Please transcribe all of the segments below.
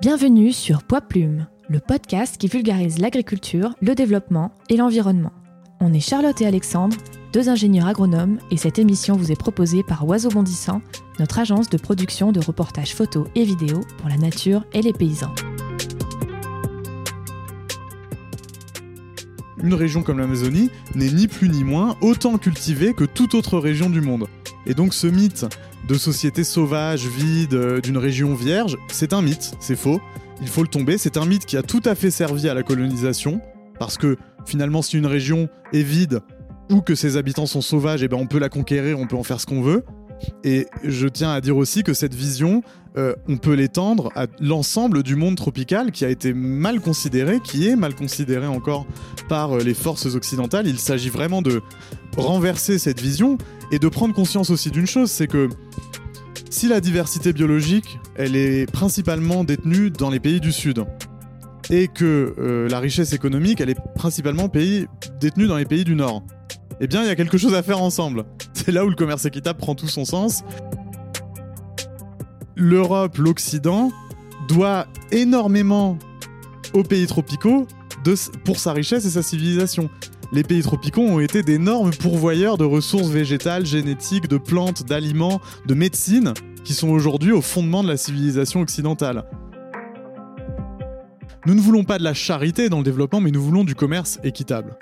Bienvenue sur Poids Plume, le podcast qui vulgarise l'agriculture, le développement et l'environnement. On est Charlotte et Alexandre, deux ingénieurs agronomes, et cette émission vous est proposée par Oiseau Bondissant, notre agence de production de reportages photos et vidéos pour la nature et les paysans. Une région comme l'Amazonie n'est ni plus ni moins autant cultivée que toute autre région du monde. Et donc ce mythe de société sauvage, vide, euh, d'une région vierge, c'est un mythe, c'est faux. Il faut le tomber, c'est un mythe qui a tout à fait servi à la colonisation, parce que finalement si une région est vide ou que ses habitants sont sauvages, eh ben on peut la conquérir, on peut en faire ce qu'on veut. Et je tiens à dire aussi que cette vision, euh, on peut l'étendre à l'ensemble du monde tropical qui a été mal considéré, qui est mal considéré encore par euh, les forces occidentales. Il s'agit vraiment de renverser cette vision et de prendre conscience aussi d'une chose, c'est que si la diversité biologique, elle est principalement détenue dans les pays du Sud, et que euh, la richesse économique, elle est principalement détenue dans les pays du Nord, eh bien, il y a quelque chose à faire ensemble. C'est là où le commerce équitable prend tout son sens. L'Europe, l'Occident, doit énormément aux pays tropicaux pour sa richesse et sa civilisation les pays tropicaux ont été d'énormes pourvoyeurs de ressources végétales, génétiques, de plantes, d'aliments, de médecine, qui sont aujourd'hui au fondement de la civilisation occidentale. Nous ne voulons pas de la charité dans le développement, mais nous voulons du commerce équitable.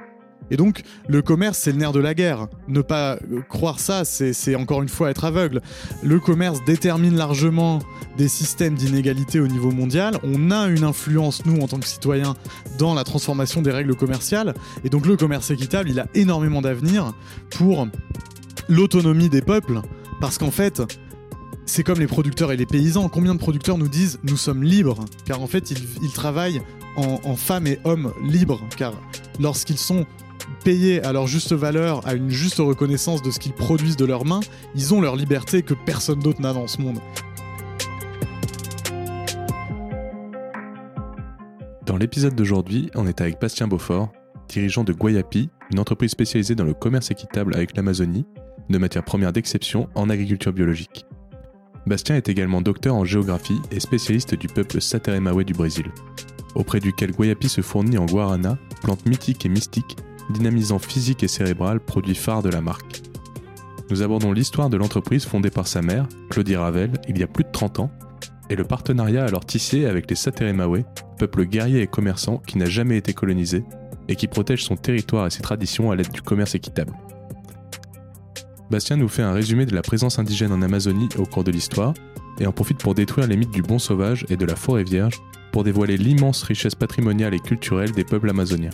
Et donc, le commerce, c'est le nerf de la guerre. Ne pas euh, croire ça, c'est encore une fois être aveugle. Le commerce détermine largement des systèmes d'inégalité au niveau mondial. On a une influence, nous, en tant que citoyens, dans la transformation des règles commerciales. Et donc, le commerce équitable, il a énormément d'avenir pour l'autonomie des peuples. Parce qu'en fait, c'est comme les producteurs et les paysans. Combien de producteurs nous disent nous sommes libres? Car en fait, ils, travaillent en, en femmes et hommes libres. Car lorsqu'ils sont payés à leur juste valeur, à une juste reconnaissance de ce qu'ils produisent de leurs mains, ils ont leur liberté que personne d'autre n'a dans ce monde. Dans l'épisode d'aujourd'hui, on est avec Bastien Beaufort, dirigeant de Guayapi, une entreprise spécialisée dans le commerce équitable avec l'Amazonie, de matières premières d'exception en agriculture biologique. Bastien est également docteur en géographie et spécialiste du peuple Sateremawe du Brésil, auprès duquel Guayapi se fournit en guarana, plante mythique et mystique dynamisant physique et cérébral, produit phare de la marque. Nous abordons l'histoire de l'entreprise fondée par sa mère, Claudie Ravel, il y a plus de 30 ans, et le partenariat alors tissé avec les Sateremawe, peuple guerrier et commerçant qui n'a jamais été colonisé et qui protège son territoire et ses traditions à l'aide du commerce équitable. Bastien nous fait un résumé de la présence indigène en Amazonie au cours de l'histoire et en profite pour détruire les mythes du bon sauvage et de la forêt vierge pour dévoiler l'immense richesse patrimoniale et culturelle des peuples amazoniens.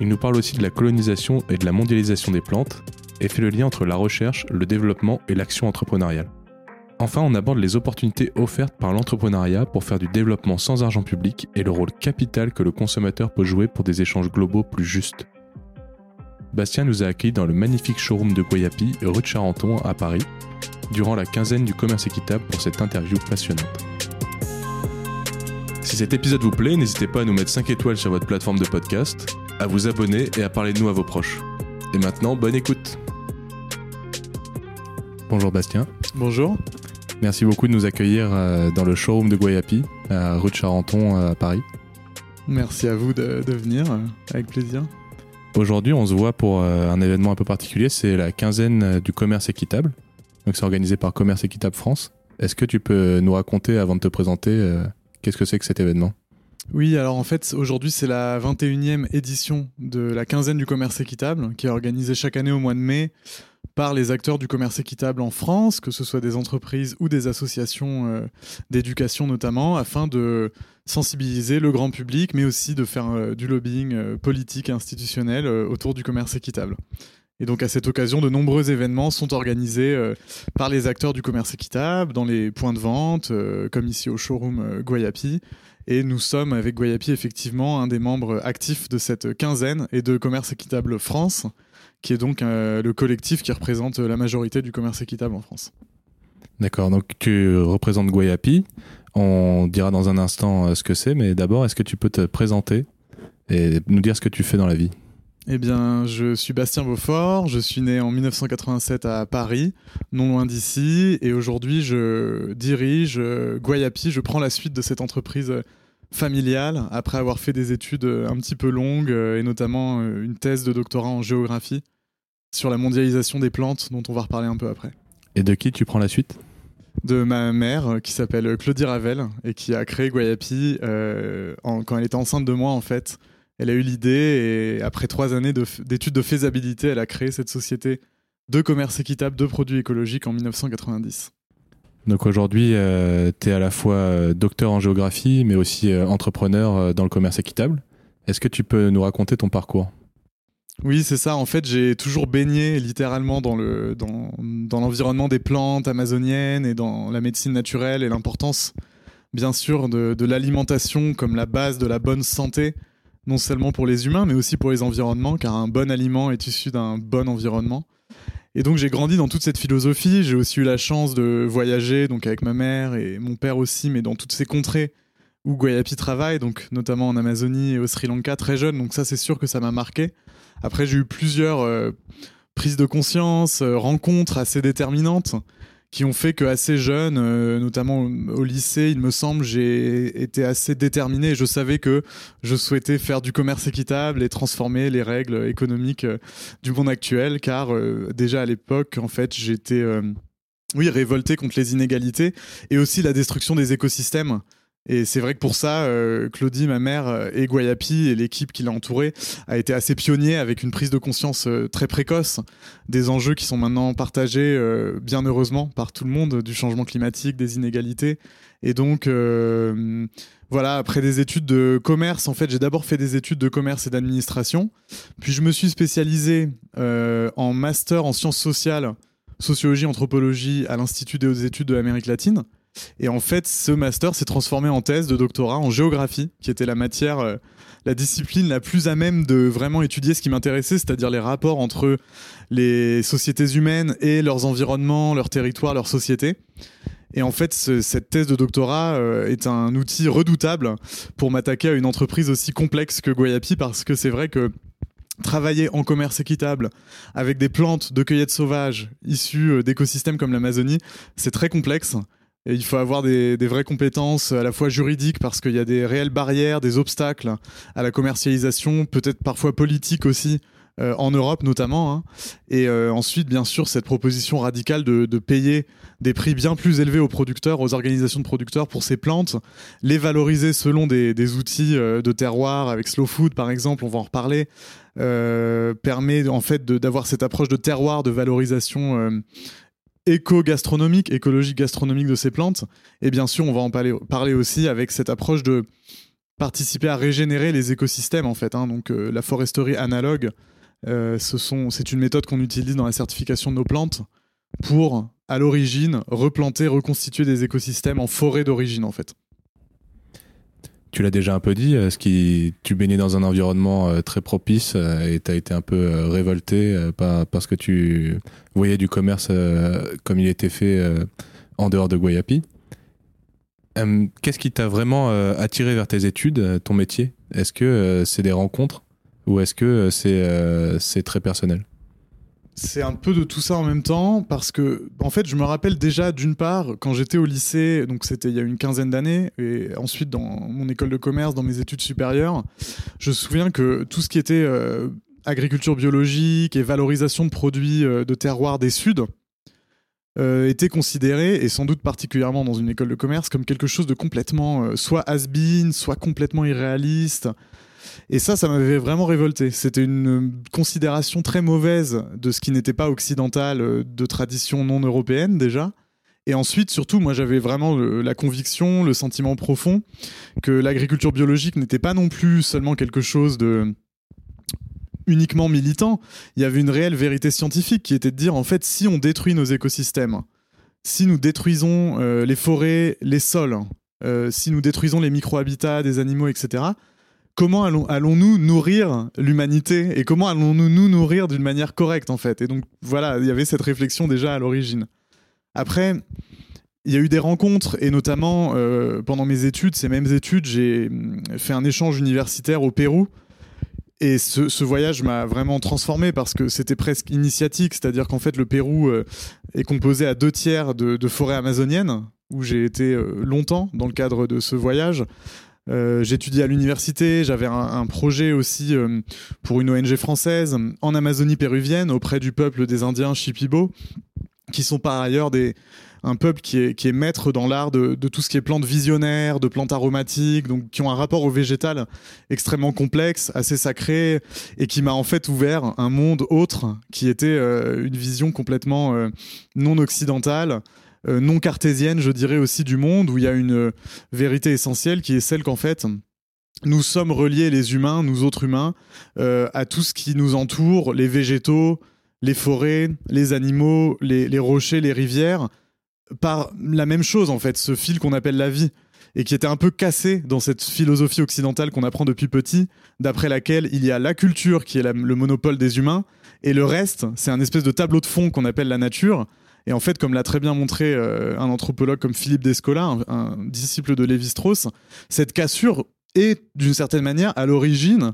Il nous parle aussi de la colonisation et de la mondialisation des plantes, et fait le lien entre la recherche, le développement et l'action entrepreneuriale. Enfin, on aborde les opportunités offertes par l'entrepreneuriat pour faire du développement sans argent public et le rôle capital que le consommateur peut jouer pour des échanges globaux plus justes. Bastien nous a accueillis dans le magnifique showroom de Guayapi, rue de Charenton, à Paris, durant la quinzaine du commerce équitable pour cette interview passionnante. Si cet épisode vous plaît, n'hésitez pas à nous mettre 5 étoiles sur votre plateforme de podcast à vous abonner et à parler de nous à vos proches. Et maintenant, bonne écoute. Bonjour Bastien. Bonjour. Merci beaucoup de nous accueillir euh, dans le showroom de Guayapi, à rue de Charenton, euh, à Paris. Merci à vous de, venir, euh, avec plaisir. Aujourd'hui, on se voit pour un événement un peu particulier, c'est la quinzaine du commerce équitable. Donc c'est organisé par Commerce Équitable France. Est-ce que tu peux nous raconter, avant de te présenter, qu'est-ce que c'est que cet événement? Oui, alors en fait, aujourd'hui, c'est la 21e édition de la quinzaine du commerce équitable, qui est organisée chaque année au mois de mai par les acteurs du commerce équitable en France, que ce soit des entreprises ou des associations euh, d'éducation notamment, afin de sensibiliser le grand public, mais aussi de faire euh, du lobbying euh, politique et institutionnel autour du commerce équitable. Et donc à cette occasion, de nombreux événements sont organisés par les acteurs du commerce équitable, dans les points de vente, comme ici au showroom Guayapi, et nous sommes avec Guayapi effectivement un des membres actifs de cette quinzaine et de Commerce Équitable France, qui est donc euh, le collectif qui représente la majorité du commerce équitable en France. D'accord, donc tu représentes Guayapi. On dira dans un instant euh, ce que c'est, mais d'abord, est-ce que tu peux te présenter et nous dire ce que tu fais dans la vie? Eh bien, je suis Bastien Beaufort, je suis né en 1987 à Paris, non loin d'ici, et aujourd'hui je dirige euh, Guayapi, je prends la suite de cette entreprise euh, familiale après avoir fait des études euh, un petit peu longues et notamment une thèse de doctorat en géographie sur la mondialisation des plantes dont on va reparler un peu après. Et de qui tu prends la suite? De ma mère qui s'appelle Claudie Ravel et qui a créé Guayapi quand elle était enceinte de moi en fait elle a eu l'idée et après trois années d'études de, faisabilité, elle a créé cette société de commerce équitable de produits écologiques en 1990. Donc aujourd'hui, euh, tu es à la fois euh, docteur en géographie, mais aussi euh, entrepreneur dans le commerce équitable. Est-ce que tu peux nous raconter ton parcours? Oui, c'est ça. En fait, j'ai toujours baigné littéralement dans le dans, dans l'environnement des plantes amazoniennes et dans la médecine naturelle et l'importance, bien sûr, de, de l'alimentation comme la base de la bonne santé non seulement pour les humains, mais aussi pour les environnements, car un bon aliment est issu d'un bon environnement. Et donc j'ai grandi dans toute cette philosophie. J'ai aussi eu la chance de voyager, donc avec ma mère et mon père aussi, mais dans toutes ces contrées où Guayapi travaille, donc notamment en Amazonie et au Sri Lanka, très jeune. Donc ça, c'est sûr que ça m'a marqué. Après, j'ai eu plusieurs euh, prises de conscience, euh, rencontres assez déterminantes qui ont fait que assez jeune, euh, notamment au lycée, il me semble, j'ai été assez déterminé je savais que je souhaitais faire du commerce équitable et transformer les règles économiques euh, du monde actuel, car euh, déjà à l'époque, en fait, j'étais oui révolté contre les inégalités et aussi la destruction des écosystèmes. Et c'est vrai que pour ça, euh, Claudie, ma mère, euh, et Guayapi et l'équipe qui l'a entourée a été assez pionnier avec une prise de conscience euh, très précoce des enjeux qui sont maintenant partagés, bien heureusement, par tout le monde, du changement climatique, des inégalités. Et donc, voilà, après des études de commerce, en fait, j'ai d'abord fait des études de commerce et d'administration. Puis je me suis spécialisé en master en sciences sociales, sociologie, anthropologie à l'Institut des études de l'Amérique latine. Et en fait, ce master s'est transformé en thèse de doctorat en géographie, qui était la matière, euh, la discipline la plus à même de vraiment étudier ce qui m'intéressait, c'est-à-dire les rapports entre les sociétés humaines et leurs environnements, leurs territoires, leurs sociétés. Et en fait, cette thèse de doctorat euh, est un outil redoutable pour m'attaquer à une entreprise aussi complexe que Guayapi, parce que c'est vrai que travailler en commerce équitable avec des plantes de cueillette sauvage issues euh, d'écosystèmes comme l'Amazonie, c'est très complexe. Et il faut avoir des, vraies compétences à la fois juridiques parce qu'il y a des réelles barrières, des obstacles à la commercialisation, peut-être parfois politiques aussi, euh, en Europe notamment. Hein. Et euh, ensuite, bien sûr, cette proposition radicale de, payer des prix bien plus élevés aux producteurs, aux organisations de producteurs pour ces plantes, les valoriser selon des, des outils euh, de terroir, avec Slow Food par exemple, on va en reparler, permet en fait d'avoir cette approche de terroir, de valorisation éco-gastronomique, écologique gastronomique de ces plantes. Et bien sûr, on va en parler, aussi avec cette approche de participer à régénérer les écosystèmes en fait. Hein. Donc euh, la foresterie analogue, euh, c'est une méthode qu'on utilise dans la certification de nos plantes pour, à l'origine, replanter, reconstituer des écosystèmes en forêt d'origine en fait tu l'as déjà un peu dit, euh, ce qui, tu baignais dans un environnement euh, très propice euh, et tu as été un peu révolté parce que tu voyais du commerce comme il était fait en dehors de Guayapi. Qu'est-ce qui t'a vraiment attiré vers tes études, ton métier? Est-ce que c'est des rencontres? Ou est-ce que c'est très personnel? C'est un peu de tout ça en même temps parce que en fait je me rappelle déjà d'une part quand j'étais au lycée donc c'était il y a une quinzaine d'années et ensuite dans mon école de commerce dans mes études supérieures je me souviens que tout ce qui était euh, agriculture biologique et valorisation de produits euh, de terroir des suds euh, était considéré, et sans doute particulièrement dans une école de commerce, comme quelque chose de complètement soit has-been, soit complètement irréaliste, et ça, ça m'avait vraiment révolté. C'était une considération très mauvaise de ce qui n'était pas occidental, euh, de tradition non européenne déjà. Et ensuite, surtout, moi j'avais vraiment la conviction, le sentiment profond que l'agriculture biologique n'était pas non plus seulement quelque chose de uniquement militant. Il y avait une réelle vérité scientifique qui était de dire en fait, si on détruit nos écosystèmes, si nous détruisons euh, les forêts, les sols, euh, si nous détruisons les micro-habitats des animaux, etc., comment allons-nous nourrir l'humanité et comment allons-nous nous nourrir d'une manière correcte en fait? Et donc voilà, il y avait cette réflexion déjà à l'origine. Après, il y a eu des rencontres et notamment euh, pendant mes études, ces mêmes études, j'ai mm, fait un échange universitaire au Pérou et ce, voyage m'a vraiment transformé parce que c'était presque initiatique, c'est-à-dire qu'en fait le Pérou euh, est composé à deux tiers de, de forêts amazoniennes, où j'ai été euh, longtemps dans le cadre de ce voyage. Euh, j'étudiais à l'université, j'avais un, projet aussi pour une ONG française en Amazonie péruvienne auprès du peuple des Indiens Shipibo, qui sont par ailleurs un peuple qui est, maître dans l'art de, tout ce qui est plantes visionnaires, de plantes aromatiques, donc qui ont un rapport au végétal extrêmement complexe, assez sacré, et qui m'a en fait ouvert un monde autre, qui était euh, une vision complètement euh, non occidentale, euh, non cartésienne, je dirais aussi du monde, où il y a une vérité essentielle qui est celle qu'en fait, nous sommes reliés, les humains, nous autres humains, à tout ce qui nous entoure, les végétaux, les forêts, les animaux, les rochers, les rivières, par la même chose en fait, ce fil qu'on appelle la vie et qui était un peu cassé dans cette philosophie occidentale qu'on apprend depuis petit, d'après laquelle il y a la culture qui est le monopole des humains, et le reste, c'est un espèce de tableau de fond qu'on appelle la nature. Et en fait, comme l'a très bien montré euh, un anthropologue comme Philippe Descola, un, disciple de Lévi-Strauss, cette cassure est d'une certaine manière à l'origine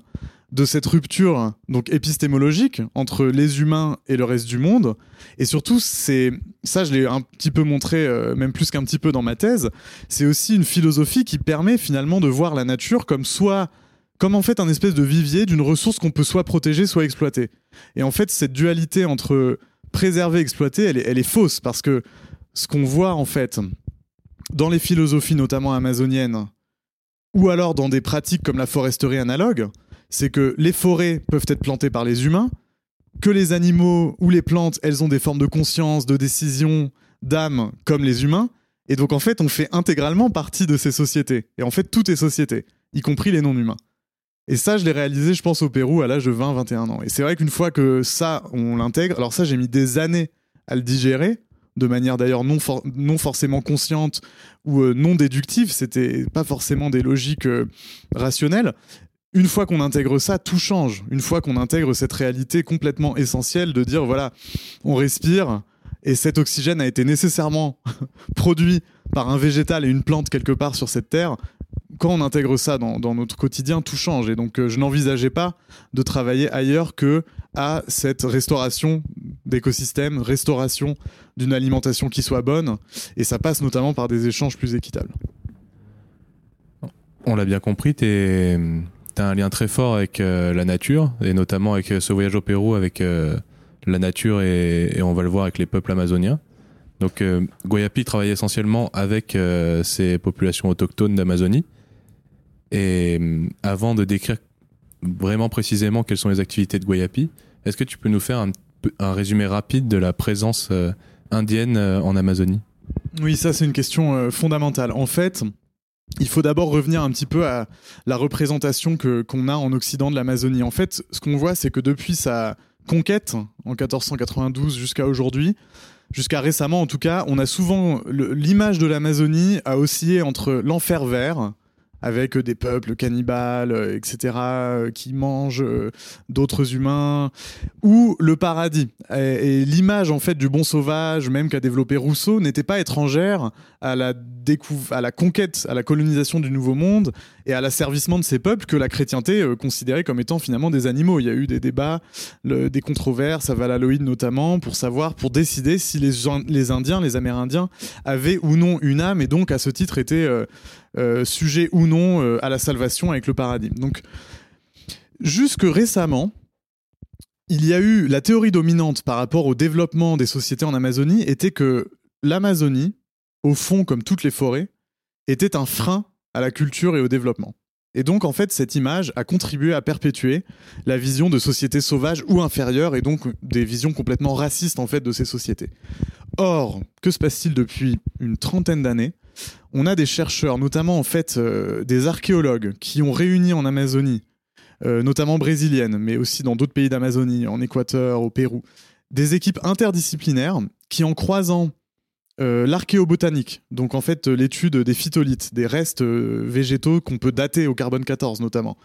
de cette rupture donc épistémologique entre les humains et le reste du monde. Et surtout, c'est ça, je l'ai un petit peu montré, euh, même plus qu'un petit peu dans ma thèse. C'est aussi une philosophie qui permet finalement de voir la nature comme soit comme en fait un espèce de vivier d'une ressource qu'on peut soit protéger, soit exploiter. Et en fait, cette dualité entre préserver et exploiter, elle est, elle est fausse parce que ce qu'on voit en fait dans les philosophies notamment amazoniennes ou alors dans des pratiques comme la foresterie analogue, c'est que les forêts peuvent être plantées par les humains, que les animaux ou les plantes, elles ont des formes de conscience, de décision, d'âme, comme les humains. Et donc, en fait, on fait intégralement partie de ces sociétés. Et en fait, tout est société, y compris les non-humains. Et ça, je l'ai réalisé, je pense, au Pérou à l'âge de 20-21 ans. Et c'est vrai qu'une fois que ça, on l'intègre, alors ça, j'ai mis des années à le digérer, de manière d'ailleurs non, non forcément consciente ou euh, non déductive, c'était pas forcément des logiques euh, rationnelles, une fois qu'on intègre ça, tout change. Une fois qu'on intègre cette réalité complètement essentielle de dire, voilà, on respire et cet oxygène a été nécessairement produit par un végétal et une plante quelque part sur cette terre. Quand on intègre ça dans, notre quotidien, tout change. Et donc, euh, je n'envisageais pas de travailler ailleurs que à cette restauration d'écosystèmes, restauration d'une alimentation qui soit bonne. Et ça passe notamment par des échanges plus équitables. On l'a bien compris, tu as un lien très fort avec euh, la nature, et notamment avec euh, ce voyage au Pérou, avec la nature, et, on va le voir avec les peuples amazoniens. Donc Guayapi travaille essentiellement avec ces populations autochtones d'Amazonie. Et avant de décrire vraiment précisément quelles sont les activités de Guayapi, est-ce que tu peux nous faire un, résumé rapide de la présence indienne en Amazonie? Oui, ça c'est une question fondamentale. En fait, il faut d'abord revenir un petit peu à la représentation que qu'on a en Occident de l'Amazonie. En fait, ce qu'on voit, c'est que depuis sa conquête en 1492 jusqu'à aujourd'hui, jusqu'à récemment en tout cas, on a souvent l'image de l'Amazonie a oscillé entre l'enfer vert, avec des peuples cannibales, euh, etc., euh, qui mangent euh, d'autres humains, ou le paradis. Et, l'image en fait du bon sauvage, même qu'a développé Rousseau, n'était pas étrangère à la à la conquête, à la colonisation du Nouveau Monde et à l'asservissement de ces peuples que la chrétienté considérait comme étant finalement des animaux. Il y a eu des débats, des controverses à Valaloïde notamment, pour savoir, pour décider si les, Indiens, les Amérindiens avaient ou non une âme et donc à ce titre étaient euh, sujet ou non euh, à la salvation avec le paradigme. Donc, jusque récemment, il y a eu la théorie dominante par rapport au développement des sociétés en Amazonie était que l'Amazonie, au fond comme toutes les forêts, était un frein à la culture et au développement. Et donc, en fait, cette image a contribué à perpétuer la vision de sociétés sauvages ou inférieures et donc des visions complètement racistes, en fait, de ces sociétés. Or, que se passe-t-il depuis une trentaine d'années? On a des chercheurs, notamment en fait euh, des archéologues, qui ont réuni en Amazonie, euh, notamment brésilienne, mais aussi dans d'autres pays d'Amazonie, en Équateur, au Pérou, des équipes interdisciplinaires qui, en croisant euh, l'archéobotanique, donc en fait l'étude des phytolithes, des restes végétaux qu'on peut dater au carbone 14 notamment,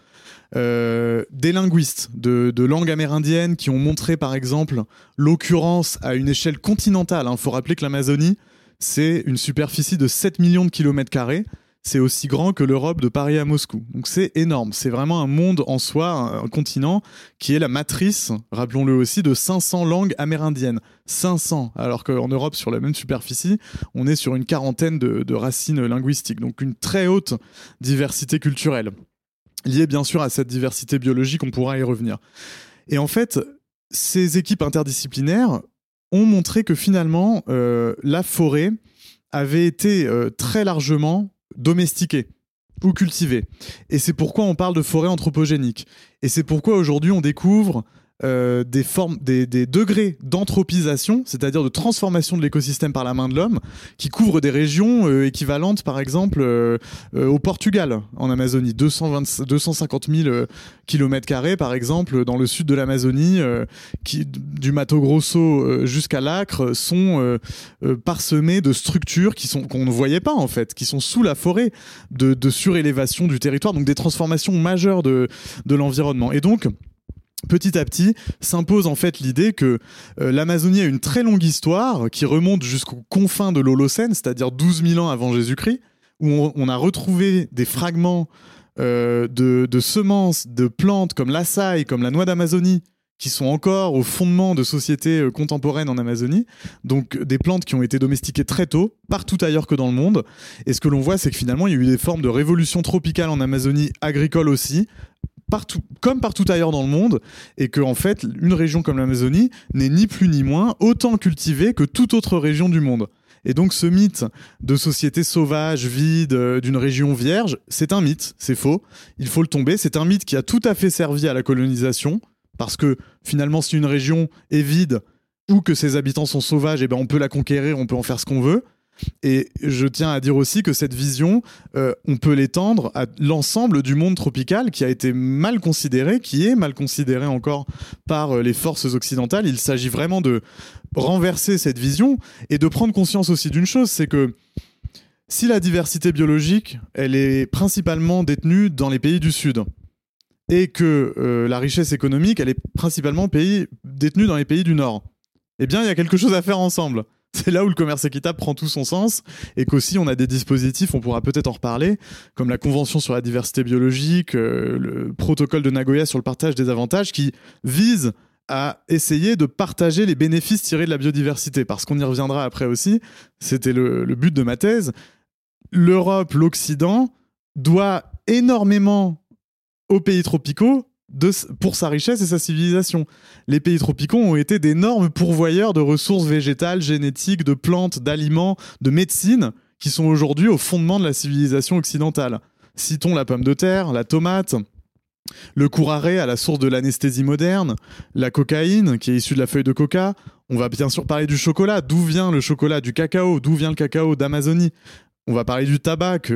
des linguistes de, de langue amérindienne qui ont montré par exemple l'occurrence à une échelle continentale. Il hein. faut rappeler que l'Amazonie, c'est une superficie de 7 millions de kilomètres carrés. c'est aussi grand que l'Europe de Paris à Moscou. Donc c'est énorme. C'est vraiment un monde en soi, un, continent qui est la matrice, rappelons-le aussi, de 500 langues amérindiennes. 500, alors qu'en Europe, sur la même superficie, on est sur une quarantaine de, de racines linguistiques. Donc une très haute diversité culturelle. Liée bien sûr à cette diversité biologique, on pourra y revenir. Et en fait, ces équipes interdisciplinaires ont montré que finalement, euh, la forêt avait été euh, très largement domestiquée ou cultivée. Et c'est pourquoi on parle de forêt anthropogénique. Et c'est pourquoi aujourd'hui on découvre euh, des formes, des, degrés d'anthropisation, c'est-à-dire de transformation de l'écosystème par la main de l'homme, qui couvrent des régions euh, équivalentes, par exemple, euh, au Portugal, en Amazonie, 220, 250 000 euh, kilomètres carrés, par exemple, dans le sud de l'Amazonie, du Mato Grosso jusqu'à l'Acre, sont parsemés de structures qu'on ne voyait pas en fait, qui sont sous la forêt, de, de surélévation du territoire, donc des transformations majeures de, de l'environnement. Et donc petit à petit s'impose en fait l'idée que euh, l'Amazonie a une très longue histoire qui remonte jusqu'aux confins de l'Holocène, c'est-à-dire 12 000 ans avant Jésus-Christ, où on, a retrouvé des fragments euh, de, de semences, de plantes comme l'açaï, comme la noix d'Amazonie, qui sont encore au fondement de sociétés euh, contemporaines en Amazonie. Donc des plantes qui ont été domestiquées très tôt, partout ailleurs que dans le monde. Et ce que l'on voit, c'est que finalement, il y a eu des formes de révolution tropicale en Amazonie, agricole aussi, partout, comme partout ailleurs dans le monde, et que en fait, une région comme l'Amazonie n'est ni plus ni moins autant cultivée que toute autre région du monde. Et donc ce mythe de société sauvage, vide, euh, d'une région vierge, c'est un mythe, c'est faux. Il faut le tomber. C'est un mythe qui a tout à fait servi à la colonisation, parce que finalement, si une région est vide ou que ses habitants sont sauvages, eh ben on peut la conquérir, on peut en faire ce qu'on veut. Et je tiens à dire aussi que cette vision, euh, on peut l'étendre à l'ensemble du monde tropical qui a été mal considéré, qui est mal considéré encore par euh, les forces occidentales. Il s'agit vraiment de renverser cette vision et de prendre conscience aussi d'une chose, c'est que si la diversité biologique, elle est principalement détenue dans les pays du Sud, et que euh, la richesse économique, elle est principalement détenue dans les pays du Nord, eh bien, il y a quelque chose à faire ensemble. C'est là où le commerce équitable prend tout son sens et qu'aussi on a des dispositifs, on pourra peut-être en reparler, comme la Convention sur la diversité biologique, euh, le protocole de Nagoya sur le partage des avantages qui visent à essayer de partager les bénéfices tirés de la biodiversité. Parce qu'on y reviendra après aussi, c'était le but de ma thèse. L'Europe, l'Occident doit énormément aux pays tropicaux pour sa richesse et sa civilisation. Les pays tropicaux ont été d'énormes pourvoyeurs de ressources végétales, génétiques, de plantes, d'aliments, de médecine, qui sont aujourd'hui au fondement de la civilisation occidentale. Citons la pomme de terre, la tomate, le couraré à la source de l'anesthésie moderne, la cocaïne qui est issue de la feuille de coca. On va bien sûr parler du chocolat. D'où vient le chocolat Du cacao? D'où vient le cacao d'Amazonie? On va parler du tabac, qui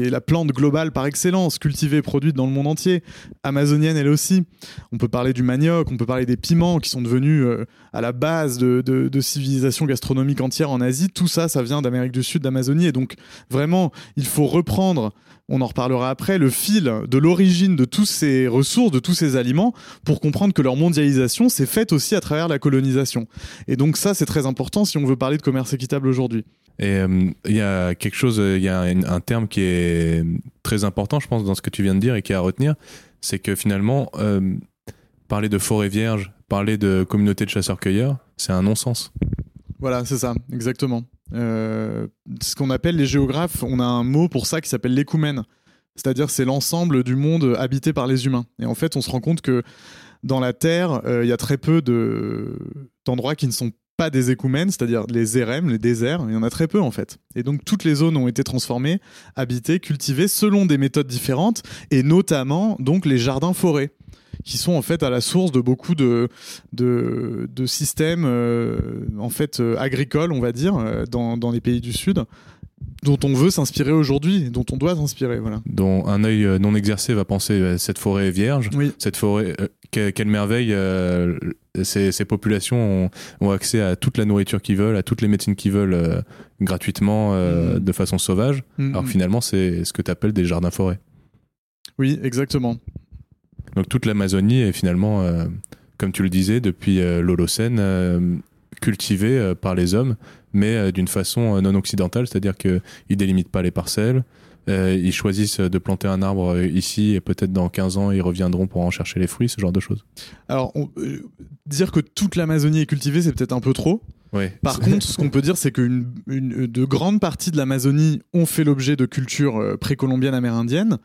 est, la plante globale par excellence, cultivée et produite dans le monde entier, amazonienne elle aussi. On peut parler du manioc, on peut parler des piments qui sont devenus euh, à la base de, de civilisations gastronomiques entières en Asie. Tout ça, ça vient d'Amérique du Sud, d'Amazonie. Et donc, vraiment, il faut reprendre on en reparlera après, le fil de l'origine de tous ces ressources, de tous ces aliments, pour comprendre que leur mondialisation s'est faite aussi à travers la colonisation. Et donc ça, c'est très important si on veut parler de commerce équitable aujourd'hui. Et euh, il y a quelque chose, il y a un, un, terme qui est très important, je pense, dans ce que tu viens de dire et qui est à retenir, c'est que finalement, euh, parler de forêt vierge, parler de communauté de chasseurs-cueilleurs, c'est un non-sens. Voilà, c'est ça, exactement. Euh, ce qu'on appelle les géographes, on a un mot pour ça qui s'appelle l'écoumène. C'est-à-dire c'est l'ensemble du monde habité par les humains. Et en fait, on se rend compte que dans la Terre, il euh, y a très peu d'endroits qui ne sont pas des écoumènes, c'est-à-dire les érèmes, les déserts, il y en a très peu en fait. Et donc toutes les zones ont été transformées, habitées, cultivées selon des méthodes différentes, et notamment donc les jardins-forêts qui sont en fait à la source de beaucoup de, de, de systèmes euh, en fait euh, agricoles, on va dire, euh, dans, dans les pays du Sud dont on veut s'inspirer aujourd'hui, dont on doit s'inspirer, voilà. Dont un œil non exercé va penser cette forêt est vierge, oui. cette forêt, euh, que, quelle merveille, euh, ces, ces, populations ont, ont, accès à toute la nourriture qu'ils veulent, à toutes les médecines qu'ils veulent euh, gratuitement, mmh. de façon sauvage. Mmh. Alors finalement, c'est ce que tu appelles des jardins-forêts. Oui, exactement. Donc toute l'Amazonie est finalement, comme tu le disais, depuis l'Holocène, cultivés par les hommes, mais d'une façon non occidentale, c'est-à-dire qu'ils délimitent pas les parcelles, ils choisissent de planter un arbre ici et peut-être dans 15 ans ils reviendront pour en chercher les fruits, ce genre de choses. Alors, dire que toute l'Amazonie est cultivée, c'est peut-être un peu trop. Par contre, ce qu'on peut dire, c'est que de grandes parties de l'Amazonie ont fait l'objet de cultures précolombiennes amérindiennes.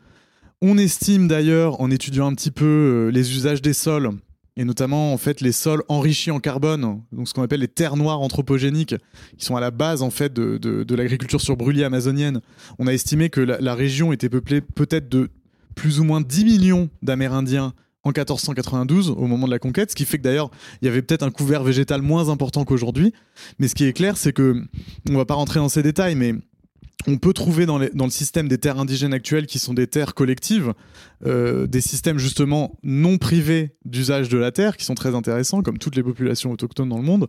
On estime d'ailleurs, en étudiant un petit peu euh, les usages des sols, et notamment en fait les sols enrichis en carbone, donc ce qu'on appelle les terres noires anthropogéniques, qui sont à la base en fait de, l'agriculture sur brûlis amazonienne. On a estimé que la, région était peuplée peut-être de plus ou moins 10 millions d'Amérindiens en 1492 au moment de la conquête, ce qui fait que d'ailleurs il y avait peut-être un couvert végétal moins important qu'aujourd'hui. Mais ce qui est clair, c'est que on va pas rentrer dans ces détails, mais on peut trouver dans, le système des terres indigènes actuelles, qui sont des terres collectives, euh, des systèmes justement non privés d'usage de la terre, qui sont très intéressants, comme toutes les populations autochtones dans le monde.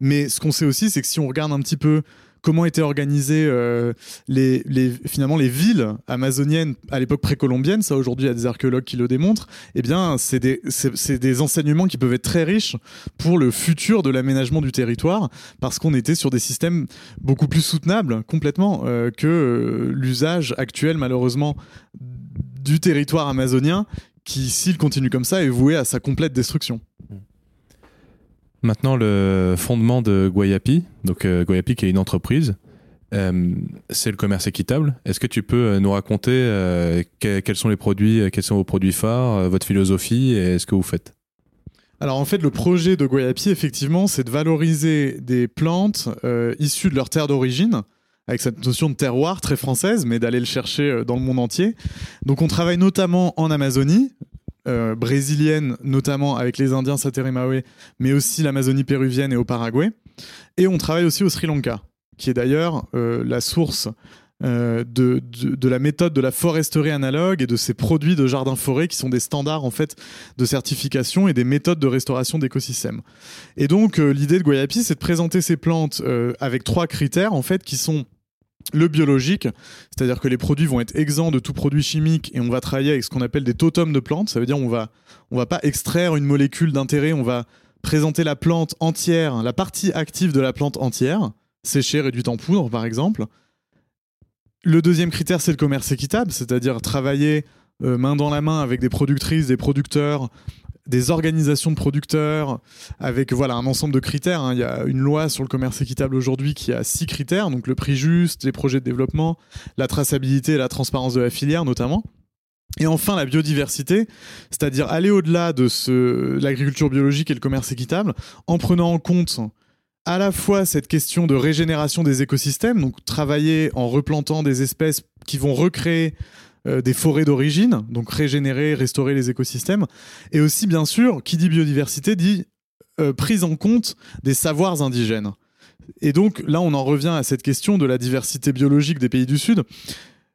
Mais ce qu'on sait aussi, c'est que si on regarde un petit peu comment étaient organisées euh, les, finalement les villes amazoniennes à l'époque précolombienne, ça aujourd'hui il y a des archéologues qui le démontrent, eh bien c'est des, enseignements qui peuvent être très riches pour le futur de l'aménagement du territoire, parce qu'on était sur des systèmes beaucoup plus soutenables complètement euh, que euh, l'usage actuel malheureusement du territoire amazonien qui, s'il continue comme ça, est voué à sa complète destruction. Maintenant, le fondement de Guayapi, donc euh, Guayapi qui est une entreprise, euh, c'est le commerce équitable. Est-ce que tu peux euh, nous raconter quels sont les produits, quels sont vos produits phares, votre philosophie et ce que vous faites? Alors en fait, le projet de Guayapi, effectivement, c'est de valoriser des plantes issues de leur terre d'origine, avec cette notion de terroir très française, mais d'aller le chercher dans le monde entier. Donc on travaille notamment en Amazonie, euh, brésilienne, notamment avec les Indiens Sateremawe, mais aussi l'Amazonie péruvienne et au Paraguay. Et on travaille aussi au Sri Lanka, qui est d'ailleurs euh, la source euh, de, de, la méthode de la foresterie analogue et de ces produits de jardin forêt qui sont des standards en fait de certification et des méthodes de restauration d'écosystèmes. Et donc l'idée de Guayapi, c'est de présenter ces plantes avec trois critères en fait qui sont le biologique, c'est-à-dire que les produits vont être exempts de tout produit chimique et on va travailler avec ce qu'on appelle des totems de plantes. Ça veut dire on va on va pas extraire une molécule d'intérêt, on va présenter la plante entière, la partie active de la plante entière, séchée, réduite en poudre par exemple. Le deuxième critère, c'est le commerce équitable, c'est-à-dire travailler euh, main dans la main avec des productrices, des producteurs, des organisations de producteurs avec voilà un ensemble de critères. Hein. Il y a une loi sur le commerce équitable aujourd'hui qui a six critères, donc le prix juste, les projets de développement, la traçabilité et la transparence de la filière notamment. Et enfin, la biodiversité, c'est-à-dire aller au-delà de l'agriculture biologique et le commerce équitable, en prenant en compte à la fois cette question de régénération des écosystèmes, donc travailler en replantant des espèces qui vont recréer euh, des forêts d'origine, donc régénérer, restaurer les écosystèmes, et aussi bien sûr, qui dit biodiversité dit euh, prise en compte des savoirs indigènes. Et donc là, on en revient à cette question de la diversité biologique des pays du Sud.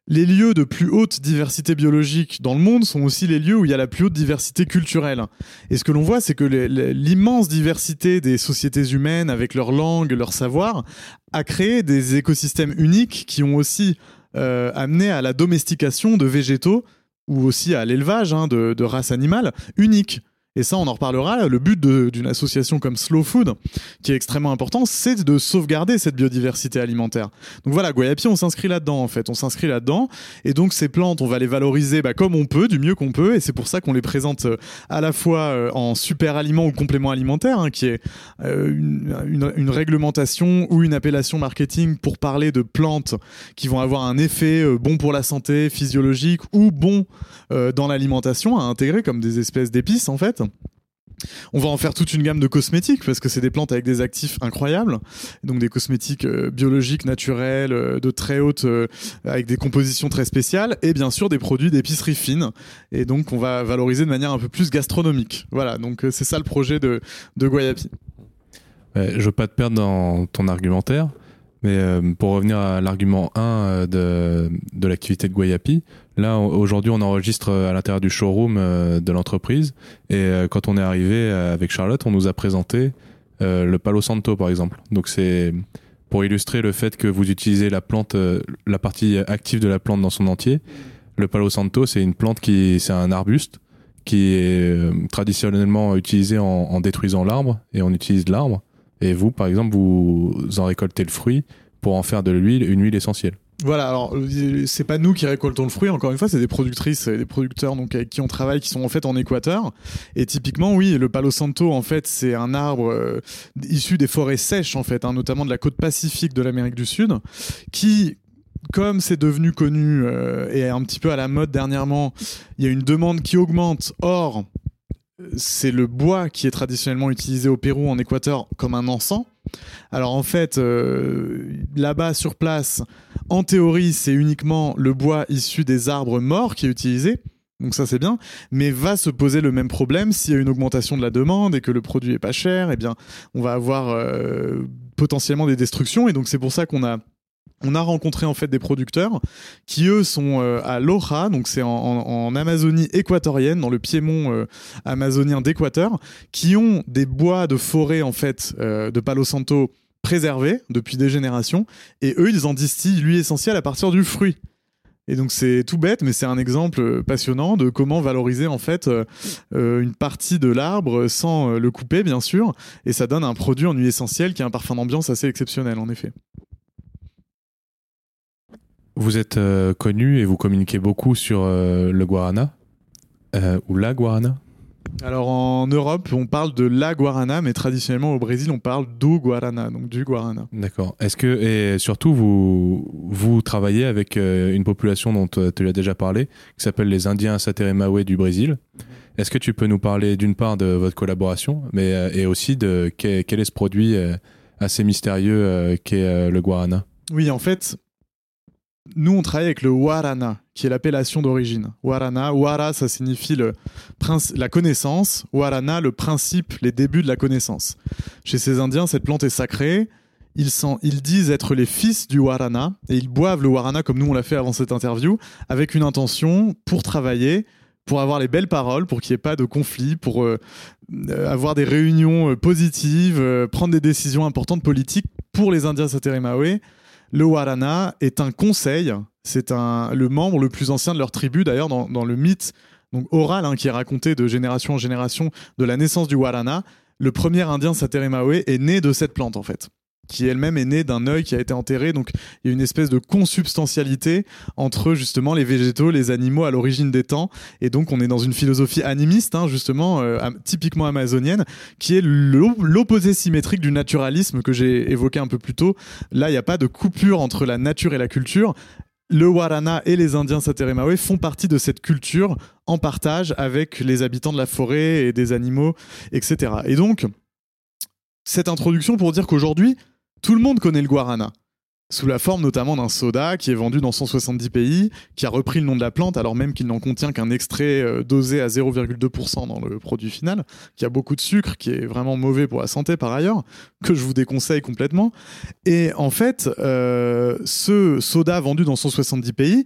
Les lieux de plus haute diversité biologique dans le monde sont aussi les lieux où il y a la plus haute diversité culturelle. Et ce que l'on voit, c'est que l'immense diversité des sociétés humaines, avec leur langue, leur savoir, a créé des écosystèmes uniques qui ont aussi euh, amené à la domestication de végétaux ou aussi à l'élevage hein, de races animales uniques. Et ça, on en reparlera. Le but d'une association comme Slow Food, qui est extrêmement important, c'est de sauvegarder cette biodiversité alimentaire. Donc voilà, Guayapi, on s'inscrit là-dedans, en fait. On s'inscrit là-dedans. Et donc, ces plantes, on va les valoriser bah, comme on peut, du mieux qu'on peut. Et c'est pour ça qu'on les présente euh, à la fois euh, en super aliment ou complément alimentaire, hein, qui est euh, une, une, réglementation ou une appellation marketing pour parler de plantes qui vont avoir un effet bon pour la santé physiologique ou bon dans l'alimentation à intégrer comme des espèces d'épices, en fait. On va en faire toute une gamme de cosmétiques parce que c'est des plantes avec des actifs incroyables, donc des cosmétiques euh, biologiques, naturels, euh, de très haute, euh, avec des compositions très spéciales, et bien sûr des produits d'épicerie fine. Et donc on va valoriser de manière un peu plus gastronomique. Voilà, donc c'est ça le projet de, de Guayapi. je veux pas te perdre dans ton argumentaire, mais pour revenir à l'argument 1 de, de l'activité de Guayapi, Là, aujourd'hui, on enregistre euh, à l'intérieur du showroom euh, de l'entreprise. Et euh, quand on est arrivé avec Charlotte, on nous a présenté le Palo Santo, par exemple. Donc, c'est pour illustrer le fait que vous utilisez la plante, la partie active de la plante dans son entier. Le Palo Santo, c'est une plante qui, c'est un arbuste qui est traditionnellement utilisé en, en détruisant l'arbre et on utilise l'arbre. Et vous, par exemple, vous en récoltez le fruit pour en faire de l'huile, une huile essentielle. Voilà, alors euh, c'est pas nous qui récoltons le fruit, encore une fois, c'est des productrices et des producteurs donc avec qui on travaille qui sont en fait en Équateur. Et typiquement, oui, le Palo Santo, en fait, c'est un arbre euh, issu des forêts sèches, en fait, hein, notamment de la côte pacifique de l'Amérique du Sud, qui comme c'est devenu connu euh, et un petit peu à la mode dernièrement, il y a une demande qui augmente. Or, c'est le bois qui est traditionnellement utilisé au Pérou, en Équateur, comme un encens. Alors en fait, euh, là-bas sur place, en théorie, c'est uniquement le bois issu des arbres morts qui est utilisé. Donc ça c'est bien, mais va se poser le même problème s'il y a une augmentation de la demande et que le produit est pas cher, eh bien on va avoir euh, potentiellement des destructions et donc c'est pour ça qu'on a on a rencontré en fait des producteurs qui eux sont euh, à Loja, donc c'est en, Amazonie équatorienne, dans le piémont euh, amazonien d'Équateur, qui ont des bois de forêt en fait euh, de Palo Santo préservés depuis des générations, et eux ils en distillent l'huile essentielle à partir du fruit. Et donc c'est tout bête, mais c'est un exemple passionnant de comment valoriser en fait une partie de l'arbre sans le couper bien sûr, et ça donne un produit en huile essentielle qui a un parfum d'ambiance assez exceptionnel en effet. Vous êtes euh, connu et vous communiquez beaucoup sur euh, le guarana euh, ou la guarana alors en Europe, on parle de la guarana, mais traditionnellement au Brésil, on parle du guarana, donc du guarana. D'accord. Est-ce que et surtout vous vous travaillez avec une population dont tu l'as déjà parlé, qui s'appelle les Indiens Sateremawe du Brésil. Est-ce que tu peux nous parler d'une part de votre collaboration, mais et aussi de quel, quel est ce produit assez mystérieux qu'est le guarana? Oui, en fait, nous, on travaille avec le Warana, qui est l'appellation d'origine. Warana, Wara, ça signifie le la connaissance. Warana, le principe, les débuts de la connaissance. Chez ces Indiens, cette plante est sacrée. Ils, ils disent être les fils du Warana et ils boivent le Warana comme nous on l'a fait avant cette interview, avec une intention pour travailler, pour avoir les belles paroles, pour qu'il n'y ait pas de conflit, pour euh, euh, avoir des réunions euh, positives, prendre des décisions importantes politiques pour les Indiens Sateremawe le Warana est un conseil, c'est un, le membre le plus ancien de leur tribu, d'ailleurs, dans, le mythe oral hein, qui est raconté de génération en génération de la naissance du Warana. Le premier indien Sateremawe est né de cette plante, en fait qui elle-même est née d'un œil qui a été enterré. Donc il y a une espèce de consubstantialité entre justement les végétaux, les animaux à l'origine des temps. Et donc on est dans une philosophie animiste, hein, justement, euh, typiquement amazonienne, qui est l'opposé symétrique du naturalisme que j'ai évoqué un peu plus tôt. Là, il n'y a pas de coupure entre la nature et la culture. Le Warana et les Indiens Sateremawe font partie de cette culture en partage avec les habitants de la forêt et des animaux, etc. Et donc, cette introduction pour dire qu'aujourd'hui, tout le monde connaît le guarana, sous la forme notamment d'un soda qui est vendu dans 170 pays, qui a repris le nom de la plante alors même qu'il n'en contient qu'un extrait euh, dosé à 0,2% dans le produit final, qui a beaucoup de sucre, qui est vraiment mauvais pour la santé par ailleurs, que je vous déconseille complètement. Et en fait, euh, ce soda vendu dans 170 pays,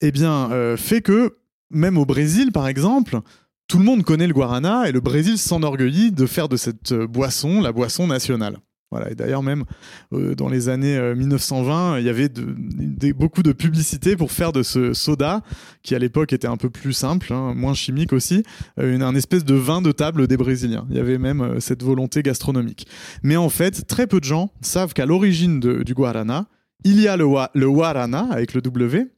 eh bien, euh, fait que même au Brésil, par exemple, tout le monde connaît le guarana et le Brésil s'enorgueillit de faire de cette boisson la boisson nationale. Voilà, et d'ailleurs même euh, dans les années 1920, euh, il y avait beaucoup de publicité pour faire de ce soda, qui à l'époque était un peu plus simple, hein, moins chimique aussi, euh, une, un espèce de vin de table des Brésiliens. Il y avait même cette volonté gastronomique. Mais en fait, très peu de gens savent qu'à l'origine du guarana, il y a le, guarana avec le W,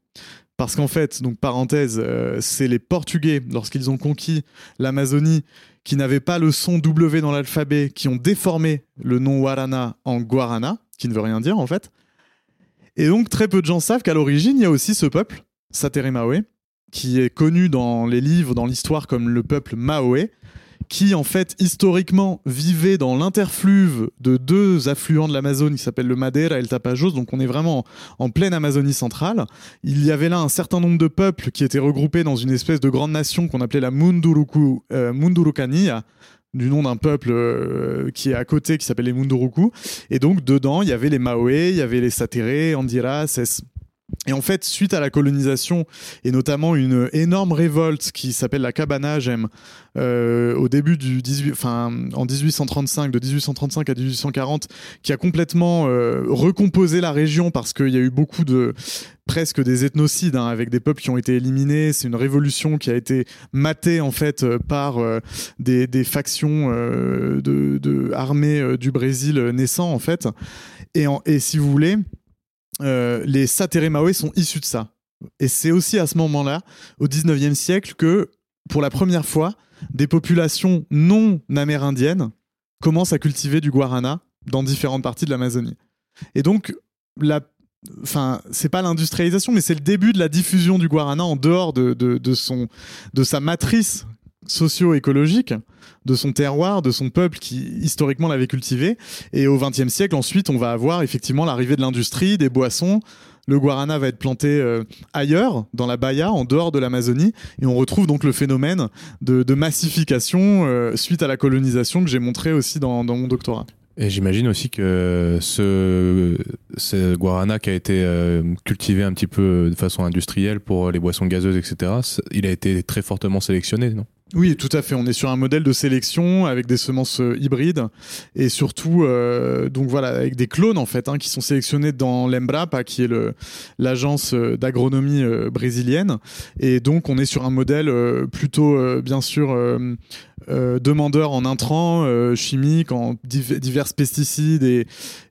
parce qu'en fait, donc parenthèse, c'est les Portugais, lorsqu'ils ont conquis l'Amazonie, qui n'avaient pas le son W dans l'alphabet, qui ont déformé le nom Warana en Guarana, qui ne veut rien dire en fait. Et donc très peu de gens savent qu'à l'origine, il y a aussi ce peuple, Sateremawe, qui est connu dans les livres, dans l'histoire comme le peuple Maoé, qui en fait historiquement vivait dans l'interfluve de deux affluents de l'Amazone qui s'appellent le Madeira et le Tapajos, donc on est vraiment en, pleine Amazonie centrale. Il y avait là un certain nombre de peuples qui étaient regroupés dans une espèce de grande nation qu'on appelait la Munduruku, euh, du nom d'un peuple euh, qui est à côté, qui s'appelle les Munduruku. Et donc, dedans, il y avait les Maoé, il y avait les Satere, Andira, Et en fait, suite à la colonisation et notamment une énorme révolte qui s'appelle la Cabana euh, au début du 18, enfin en 1835, de 1835 à 1840, qui a complètement euh, recomposé la région parce qu'il y a eu beaucoup de presque des ethnocides hein, avec des peuples qui ont été éliminés. C'est une révolution qui a été matée en fait euh, par des, factions de, de armées du Brésil naissant en fait. Et si vous voulez euh, les Satere sont issus de ça. Et c'est aussi à ce moment-là, au 19e siècle, que pour la première fois, des populations non amérindiennes commencent à cultiver du guarana dans différentes parties de l'Amazonie. Et donc, la, enfin, c'est pas l'industrialisation, mais c'est le début de la diffusion du guarana en dehors de, de, son, de sa matrice socio-écologique de son terroir, de son peuple qui historiquement l'avait cultivé. Et au XXe siècle, ensuite, on va avoir effectivement l'arrivée de l'industrie, des boissons. Le guarana va être planté euh, ailleurs, dans la Bahia, en dehors de l'Amazonie, et on retrouve donc le phénomène de, massification euh, suite à la colonisation que j'ai montré aussi dans, mon doctorat. Et j'imagine aussi que ce, ce, guarana qui a été euh, cultivé un petit peu de façon industrielle pour les boissons gazeuses, etc., il a été très fortement sélectionné, non? Oui, tout à fait. On est sur un modèle de sélection avec des semences euh, hybrides et surtout, euh, donc voilà, avec des clones en fait, hein, qui sont sélectionnés dans l'Embrapa, qui est l'agence euh, d'agronomie brésilienne. Et donc, on est sur un modèle plutôt, bien sûr, euh, demandeurs en intrants euh, chimiques, en divers pesticides et,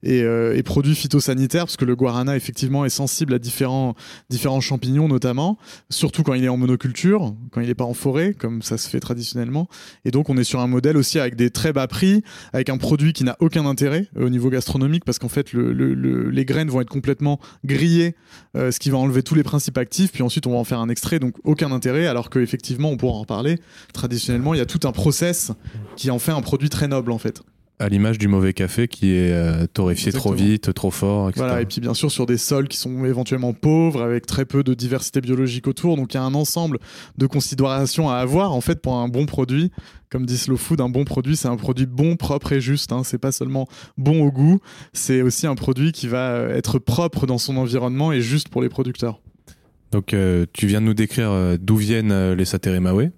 euh, et, produits phytosanitaires, parce que le guarana effectivement est sensible à différents, différents champignons notamment, surtout quand il est en monoculture, quand il n'est pas en forêt, comme ça se fait traditionnellement. Et donc on est sur un modèle aussi avec des très bas prix, avec un produit qui n'a aucun intérêt au niveau gastronomique, parce qu'en fait le, le, les graines vont être complètement grillées, ce qui va enlever tous les principes actifs, puis ensuite on va en faire un extrait, donc aucun intérêt, alors qu'effectivement on pourra en parler, traditionnellement il y a tout un process qui en fait un produit très noble en fait à l'image du mauvais café qui est euh, torréfié trop vite, trop fort, etc. Voilà, et puis bien sûr sur des sols qui sont éventuellement pauvres, avec très peu de diversité biologique autour. Donc il y a un ensemble de considérations à avoir en fait pour un bon produit. Comme dit Slow Food, un bon produit, c'est un produit bon, propre et juste. Hein. C'est pas seulement bon au goût, c'est aussi un produit qui va euh, être propre dans son environnement et juste pour les producteurs. Donc euh, tu viens de nous décrire d'où viennent les Satere Mawe.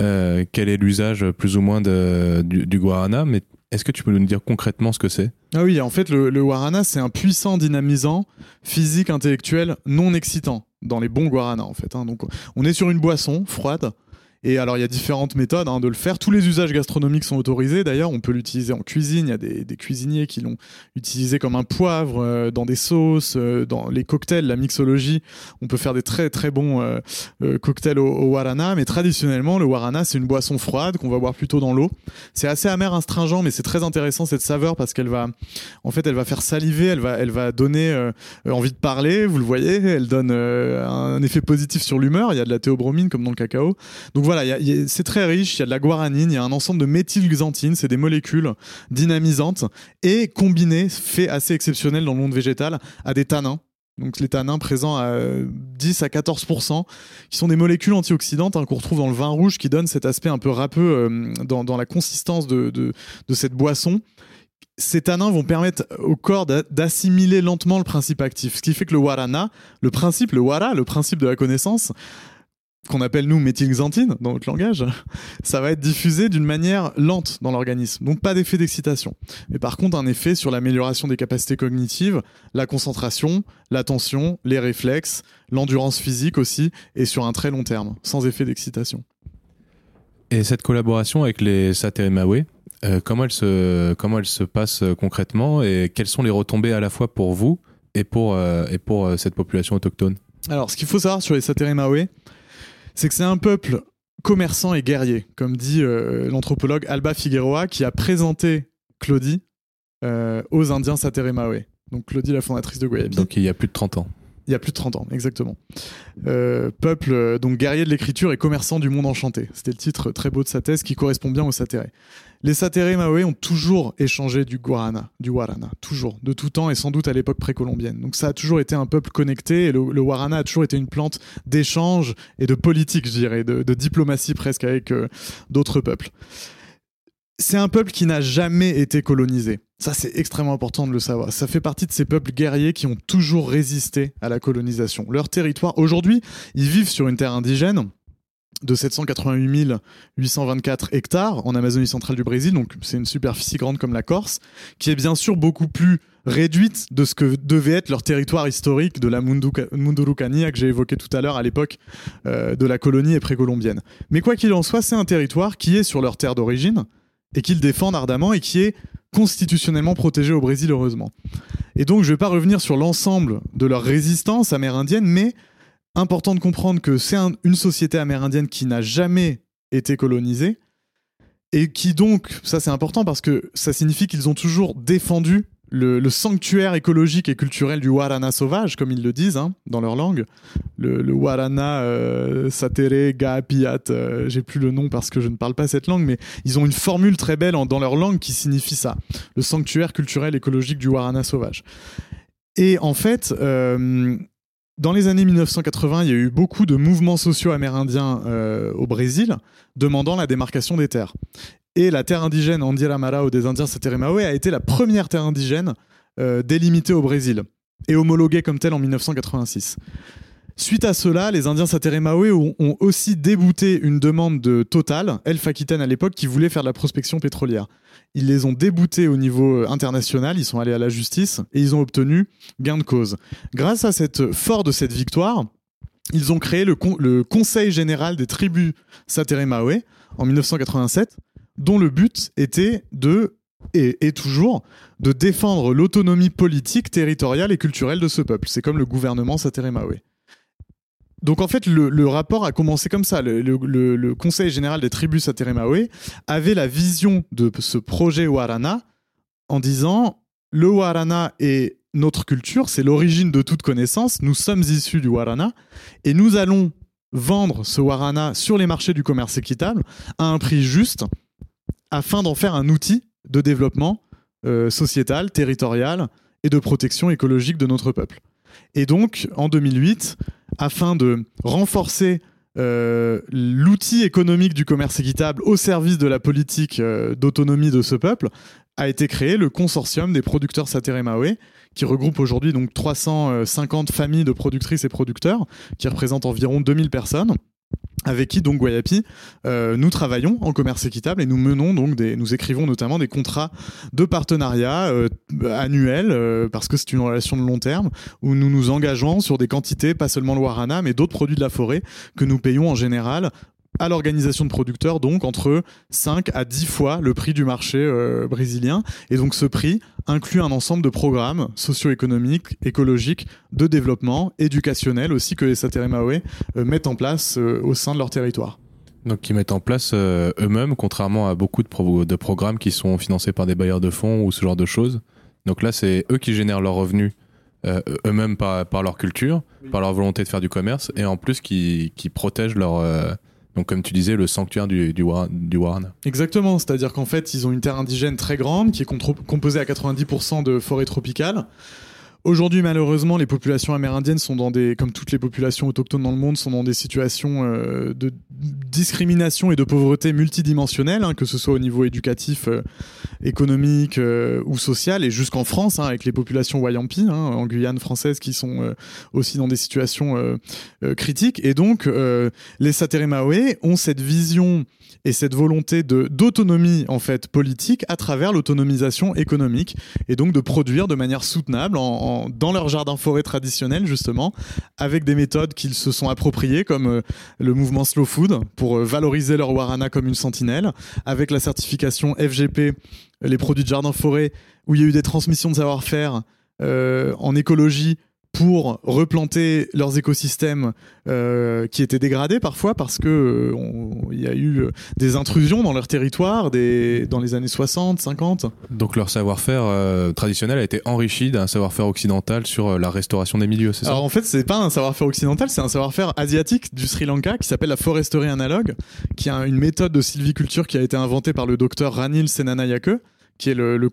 Euh, quel est l'usage plus ou moins du, guarana, mais est-ce que tu peux nous dire concrètement ce que c'est? Ah oui, en fait, le, guarana, c'est un puissant dynamisant physique, intellectuel, non excitant dans les bons guarana, en fait. Hein. Donc, on est sur une boisson froide et alors, il y a différentes méthodes hein, de le faire. Tous les usages gastronomiques sont autorisés. D'ailleurs, on peut l'utiliser en cuisine. Il y a des, cuisiniers qui l'ont utilisé comme un poivre euh, dans des sauces, euh, dans les cocktails, la mixologie. On peut faire des très très bons euh, cocktails au, au, warana. Mais traditionnellement, le warana, c'est une boisson froide qu'on va boire plutôt dans l'eau. C'est assez amer, astringent, mais c'est très intéressant cette saveur parce qu'elle va, en fait, elle va faire saliver. Elle va, elle va donner envie de parler. Vous le voyez, elle donne un effet positif sur l'humeur. Il y a de la théobromine comme dans le cacao. Donc voilà, c'est très riche, il y a de la guaranine, il y a un ensemble de méthylxanthine, c'est des molécules dynamisantes, et combinées, fait assez exceptionnel dans le monde végétal, à des tanins. Donc les tanins présents à 10 à 14%, qui sont des molécules antioxydantes hein, qu'on retrouve dans le vin rouge, qui donnent cet aspect un peu râpeux euh, dans, la consistance de, de, cette boisson ces tanins vont permettre au corps d'assimiler lentement le principe actif. Ce qui fait que le warana, le principe, le wara, le principe de la connaissance, qu'on appelle nous méthylxanthine dans notre langage, ça va être diffusé d'une manière lente dans l'organisme, donc pas d'effet d'excitation. Mais par contre un effet sur l'amélioration des capacités cognitives, la concentration, l'attention, les réflexes, l'endurance physique aussi, et sur un très long terme, sans effet d'excitation. Et cette collaboration avec les Sateremawe, euh, comment, elle se, comment elle se passe euh, concrètement et quelles sont les retombées à la fois pour vous et pour, euh, et pour cette population autochtone? Alors, ce qu'il faut savoir sur les Sateremawe, c'est que c'est un peuple commerçant et guerrier, comme dit euh, l'anthropologue Alba Figueroa, qui a présenté Claudie euh, aux Indiens Sateremawe. Donc Claudie, la fondatrice de Guayabi. Donc il y a plus de 30 ans. Il y a plus de 30 ans, exactement. Euh, peuple, donc guerrier de l'écriture et commerçant du monde enchanté. C'était le titre très beau de sa thèse qui correspond bien aux Satéré. Les Satéré Maoé ont toujours échangé du Guarana, du Warana, toujours, de tout temps et sans doute à l'époque précolombienne. Donc ça a toujours été un peuple connecté et le, Warana a toujours été une plante d'échange et de politique, je dirais, de, diplomatie presque avec euh, d'autres peuples. C'est un peuple qui n'a jamais été colonisé. Ça, c'est extrêmement important de le savoir. Ça fait partie de ces peuples guerriers qui ont toujours résisté à la colonisation. Leur territoire, aujourd'hui, ils vivent sur une terre indigène de 788 824 hectares en Amazonie centrale du Brésil, donc c'est une superficie grande comme la Corse, qui est bien sûr beaucoup plus réduite de ce que devait être leur territoire historique de la Mundurucania que j'ai évoqué tout à l'heure à l'époque euh, de la colonie et précolombienne. Mais quoi qu'il en soit, c'est un territoire qui est sur leur terre d'origine et qu'ils défendent ardemment et qui est constitutionnellement protégé au Brésil, heureusement. Et donc, je ne vais pas revenir sur l'ensemble de leur résistance amérindienne, mais important de comprendre que c'est une société amérindienne qui n'a jamais été colonisée et qui donc, ça c'est important parce que ça signifie qu'ils ont toujours défendu le, sanctuaire écologique et culturel du Warana sauvage, comme ils le disent hein, dans leur langue. Le, Warana euh, Satere Gaapiat, euh, j'ai plus le nom parce que je ne parle pas cette langue, mais ils ont une formule très belle dans leur langue qui signifie ça le sanctuaire culturel écologique du Warana sauvage. Et en fait, euh, dans les années 1980, il y a eu beaucoup de mouvements sociaux amérindiens au Brésil demandant la démarcation des terres. Et la terre indigène Andira Marao des Indiens Sateremawe a été la première terre indigène euh, délimitée au Brésil et homologuée comme telle en 1986. Suite à cela, les Indiens Sateremawe ont, ont, aussi débouté une demande de Total, Elf Aquitaine à l'époque, qui voulait faire de la prospection pétrolière. Ils les ont déboutés au niveau international, ils sont allés à la justice et ils ont obtenu gain de cause. Grâce à cette fort de cette victoire, ils ont créé le, le Conseil général des tribus Sateremawe en 1987 dont le but était de et, toujours de défendre l'autonomie politique, territoriale et culturelle de ce peuple. C'est comme le gouvernement Sateremawe. Donc en fait, le, rapport a commencé comme ça. Le, Conseil général des tribus Sateremawe avait la vision de ce projet Warana en disant le Warana est notre culture, c'est l'origine de toute connaissance, nous sommes issus du Warana, et nous allons vendre ce Warana sur les marchés du commerce équitable à un prix juste afin d'en faire un outil de développement euh, sociétal, territorial et de protection écologique de notre peuple. Et donc, en 2008, afin de renforcer euh, l'outil économique du commerce équitable au service de la politique euh, d'autonomie de ce peuple, a été créé le consortium des producteurs Sateremawe, qui regroupe aujourd'hui donc 350 familles de productrices et producteurs, qui représentent environ 2000 personnes avec qui donc Guayapi euh, nous travaillons en commerce équitable et nous menons donc nous écrivons notamment des contrats de partenariat euh, annuels euh, parce que c'est une relation de long terme où nous nous engageons sur des quantités pas seulement le warana mais d'autres produits de la forêt que nous payons en général à l'organisation de producteurs, donc entre 5 à 10 fois le prix du marché euh, brésilien. Et donc ce prix inclut un ensemble de programmes socio-économiques, écologiques, de développement, éducationnels aussi que les Sateremawe euh, mettent en place euh, au sein de leur territoire. Donc qui mettent en place eux-mêmes, contrairement à beaucoup de, de, programmes qui sont financés par des bailleurs de fonds ou ce genre de choses. Donc là, c'est eux qui génèrent leurs revenus eux-mêmes par, par, leur culture, par leur volonté de faire du commerce, et en plus qui, qui protègent leur donc, comme tu disais, le sanctuaire du, du, Warana. Exactement, c'est-à-dire qu'en fait, ils ont une terre indigène très grande qui est composée à 90% de forêts tropicales. Aujourd'hui, malheureusement, les populations amérindiennes sont dans des, comme toutes les populations autochtones dans le monde, sont dans des situations euh, de discrimination et de pauvreté multidimensionnelle, hein, que ce soit au niveau éducatif, euh, économique euh, ou social, et jusqu'en France, hein, avec les populations Wayampi, hein, en Guyane française, qui sont aussi dans des situations critiques. Et donc, les Sateremawe ont cette vision et cette volonté d'autonomie en fait politique à travers l'autonomisation économique et donc de produire de manière soutenable en, dans leur jardin forêt traditionnel justement avec des méthodes qu'ils se sont appropriées comme euh, le mouvement Slow Food pour euh, valoriser leur warana comme une sentinelle. Avec la certification FGP les produits de jardin forêt où il y a eu des transmissions de savoir-faire euh, en écologie pour replanter leurs écosystèmes euh, qui étaient dégradés parfois parce que euh, il y a eu euh, des intrusions dans leur territoire des, dans les années 60, 50. Donc leur savoir-faire traditionnel a été enrichi d'un savoir-faire occidental sur la restauration des milieux, c'est ça? Alors en fait, c'est pas un savoir-faire occidental, c'est un savoir-faire asiatique du Sri Lanka qui s'appelle la foresterie analogue, qui a une méthode de sylviculture qui a été inventée par le docteur Ranil Senanayake qui est le, le,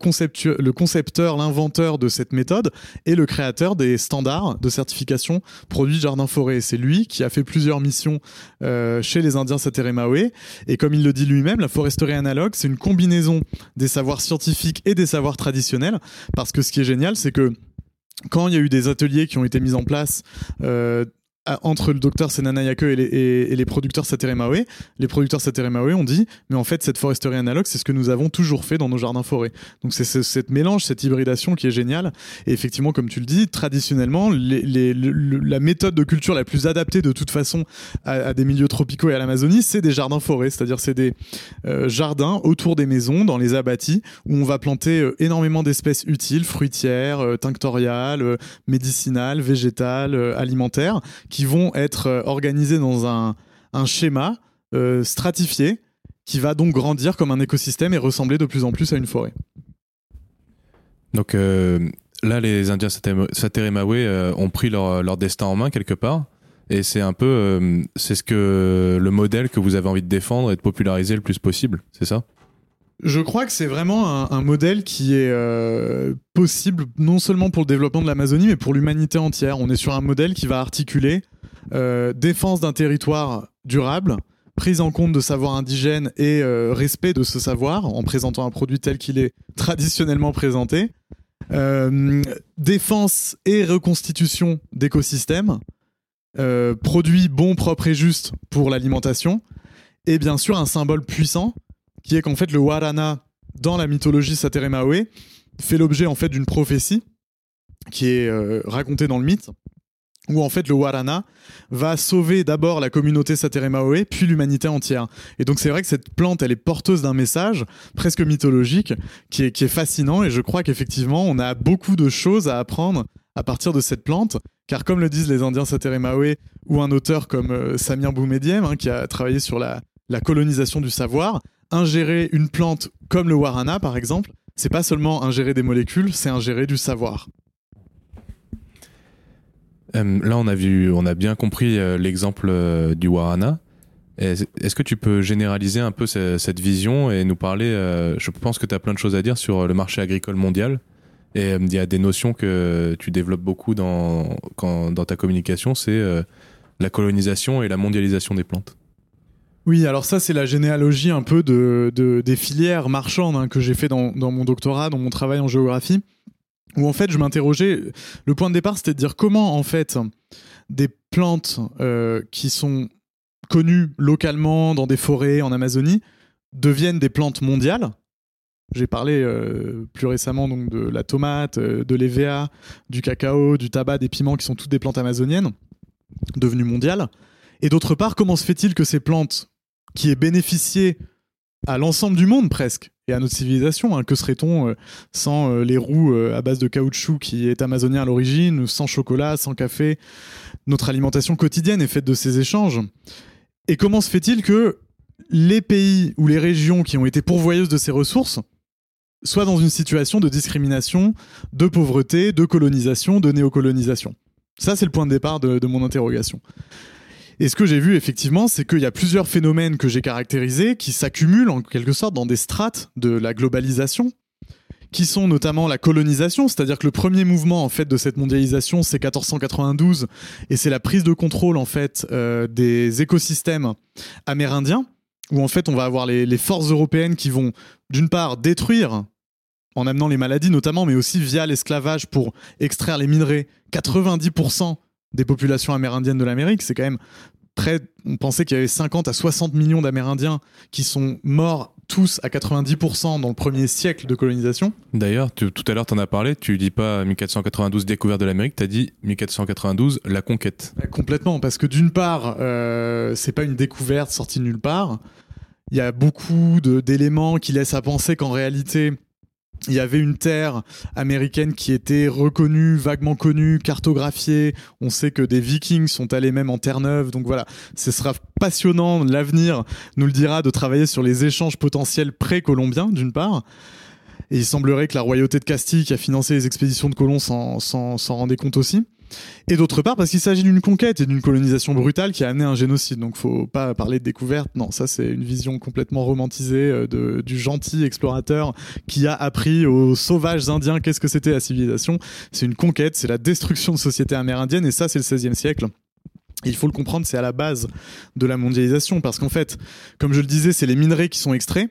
le concepteur, l'inventeur de cette méthode, et le créateur des standards de certification produits jardin-forêt. C'est lui qui a fait plusieurs missions euh, chez les Indiens Sateremawe. Et comme il le dit lui-même, la foresterie analogue, c'est une combinaison des savoirs scientifiques et des savoirs traditionnels. Parce que ce qui est génial, c'est que quand il y a eu des ateliers qui ont été mis en place euh, entre le docteur Senanayake et les, producteurs Sateremawe, les producteurs Sateremawe ont dit mais en fait cette foresterie analogue c'est ce que nous avons toujours fait dans nos jardins forêts. Donc c'est ce, cette mélange, cette hybridation qui est géniale. Et effectivement comme tu le dis, traditionnellement la méthode de culture la plus adaptée de toute façon à, des milieux tropicaux et à l'Amazonie, c'est des jardins forêts, c'est-à-dire c'est des euh, jardins autour des maisons, dans les abattis, où on va planter euh, énormément d'espèces utiles, fruitières, euh, tinctoriales, médicinales, végétales, alimentaires, qui vont être euh, organisés dans un, schéma euh, stratifié qui va donc grandir comme un écosystème et ressembler de plus en plus à une forêt. Donc euh, là, les Indiens Sateremawe euh, ont pris leur, leur, destin en main quelque part. Et c'est un peu, c'est ce que le modèle que vous avez envie de défendre et de populariser le plus possible, c'est ça? Je crois que c'est vraiment un, modèle qui est euh, possible non seulement pour le développement de l'Amazonie, mais pour l'humanité entière. On est sur un modèle qui va articuler euh, défense d'un territoire durable, prise en compte de savoir indigène et euh, respect de ce savoir en présentant un produit tel qu'il est traditionnellement présenté, défense et reconstitution d'écosystèmes, produits bons, propres et justes pour l'alimentation, et bien sûr un symbole puissant qui est qu'en fait le Warana dans la mythologie Sateremawe fait l'objet en fait d'une prophétie qui est euh, racontée dans le mythe où en fait le Warana va sauver d'abord la communauté Sateremawe puis l'humanité entière. Et donc c'est vrai que cette plante elle est porteuse d'un message presque mythologique qui est, qui est fascinant et je crois qu'effectivement on a beaucoup de choses à apprendre à partir de cette plante car comme le disent les Indiens Sateremawe ou un auteur comme euh, Samir Boumediem hein, qui a travaillé sur la, la colonisation du savoir, ingérer une plante comme le warana par exemple, c'est pas seulement ingérer des molécules, c'est ingérer du savoir. Euh, là, on a vu, on a bien compris euh, l'exemple euh, du warana. Est-ce que tu peux généraliser un peu cette vision et nous parler Je pense que tu as plein de choses à dire sur le marché agricole mondial. Et il y a des notions que tu développes beaucoup dans ta communication, c'est la colonisation et la mondialisation des plantes. Oui, alors ça c'est la généalogie un peu de, de des filières marchandes hein, que j'ai fait dans, dans, mon doctorat, dans mon travail en géographie, où en fait je m'interrogeais. Le point de départ c'était de dire comment en fait des plantes euh, qui sont connues localement dans des forêts en Amazonie deviennent des plantes mondiales. J'ai parlé euh, plus récemment donc de la tomate, euh, de l'EVA, du cacao, du tabac, des piments qui sont toutes des plantes amazoniennes devenues mondiales. Et d'autre part, comment se fait-il que ces plantes qui aient bénéficié à l'ensemble du monde presque et à notre civilisation. Hein. Que serait-on euh, sans euh, les roues euh, à base de caoutchouc qui est amazonien à l'origine, sans chocolat, sans café? Notre alimentation quotidienne est faite de ces échanges. Et comment se fait-il que les pays ou les régions qui ont été pourvoyeuses de ces ressources soient dans une situation de discrimination, de pauvreté, de colonisation, de néocolonisation? Ça, c'est le point de départ de mon interrogation. Et ce que j'ai vu effectivement, c'est qu'il y a plusieurs phénomènes que j'ai caractérisés qui s'accumulent en quelque sorte dans des strates de la globalisation, qui sont notamment la colonisation, c'est-à-dire que le premier mouvement en fait de cette mondialisation, c'est 1492 et c'est la prise de contrôle en fait euh, des écosystèmes amérindiens, où en fait on va avoir les, les forces européennes qui vont d'une part détruire en amenant les maladies notamment, mais aussi via l'esclavage pour extraire les minerais, 90% des populations amérindiennes de l'Amérique. C'est quand même près, on pensait qu'il y avait 50 à 60 millions d'Amérindiens qui sont morts tous à 90% dans le premier siècle de colonisation. D'ailleurs, tout à l'heure, tu en as parlé, tu dis pas 1492 découverte de l'Amérique, tu as dit 1492 la conquête. Complètement, parce que d'une part, euh, c'est pas une découverte sortie de nulle part. Il y a beaucoup d'éléments qui laissent à penser qu'en réalité, il y avait une terre américaine qui était reconnue, vaguement connue, cartographiée. On sait que des Vikings sont allés même en Terre-Neuve. Donc voilà, ce sera passionnant. L'avenir nous le dira de travailler sur les échanges potentiels pré-colombiens, d'une part. Et il semblerait que la royauté de Castille, qui a financé les expéditions de colons, s'en rendait compte aussi. Et d'autre part parce qu'il s'agit d'une conquête et d'une colonisation brutale qui a amené un génocide. Donc faut pas parler de découverte, non, ça c'est une vision complètement romantisée euh, de, du gentil explorateur qui a appris aux sauvages indiens qu'est-ce que c'était la civilisation. C'est une conquête, c'est la destruction de sociétés amérindiennes et ça c'est le 16e siècle. Il faut le comprendre, c'est à la base de la mondialisation, parce qu'en fait, comme je le disais, c'est les minerais qui sont extraits.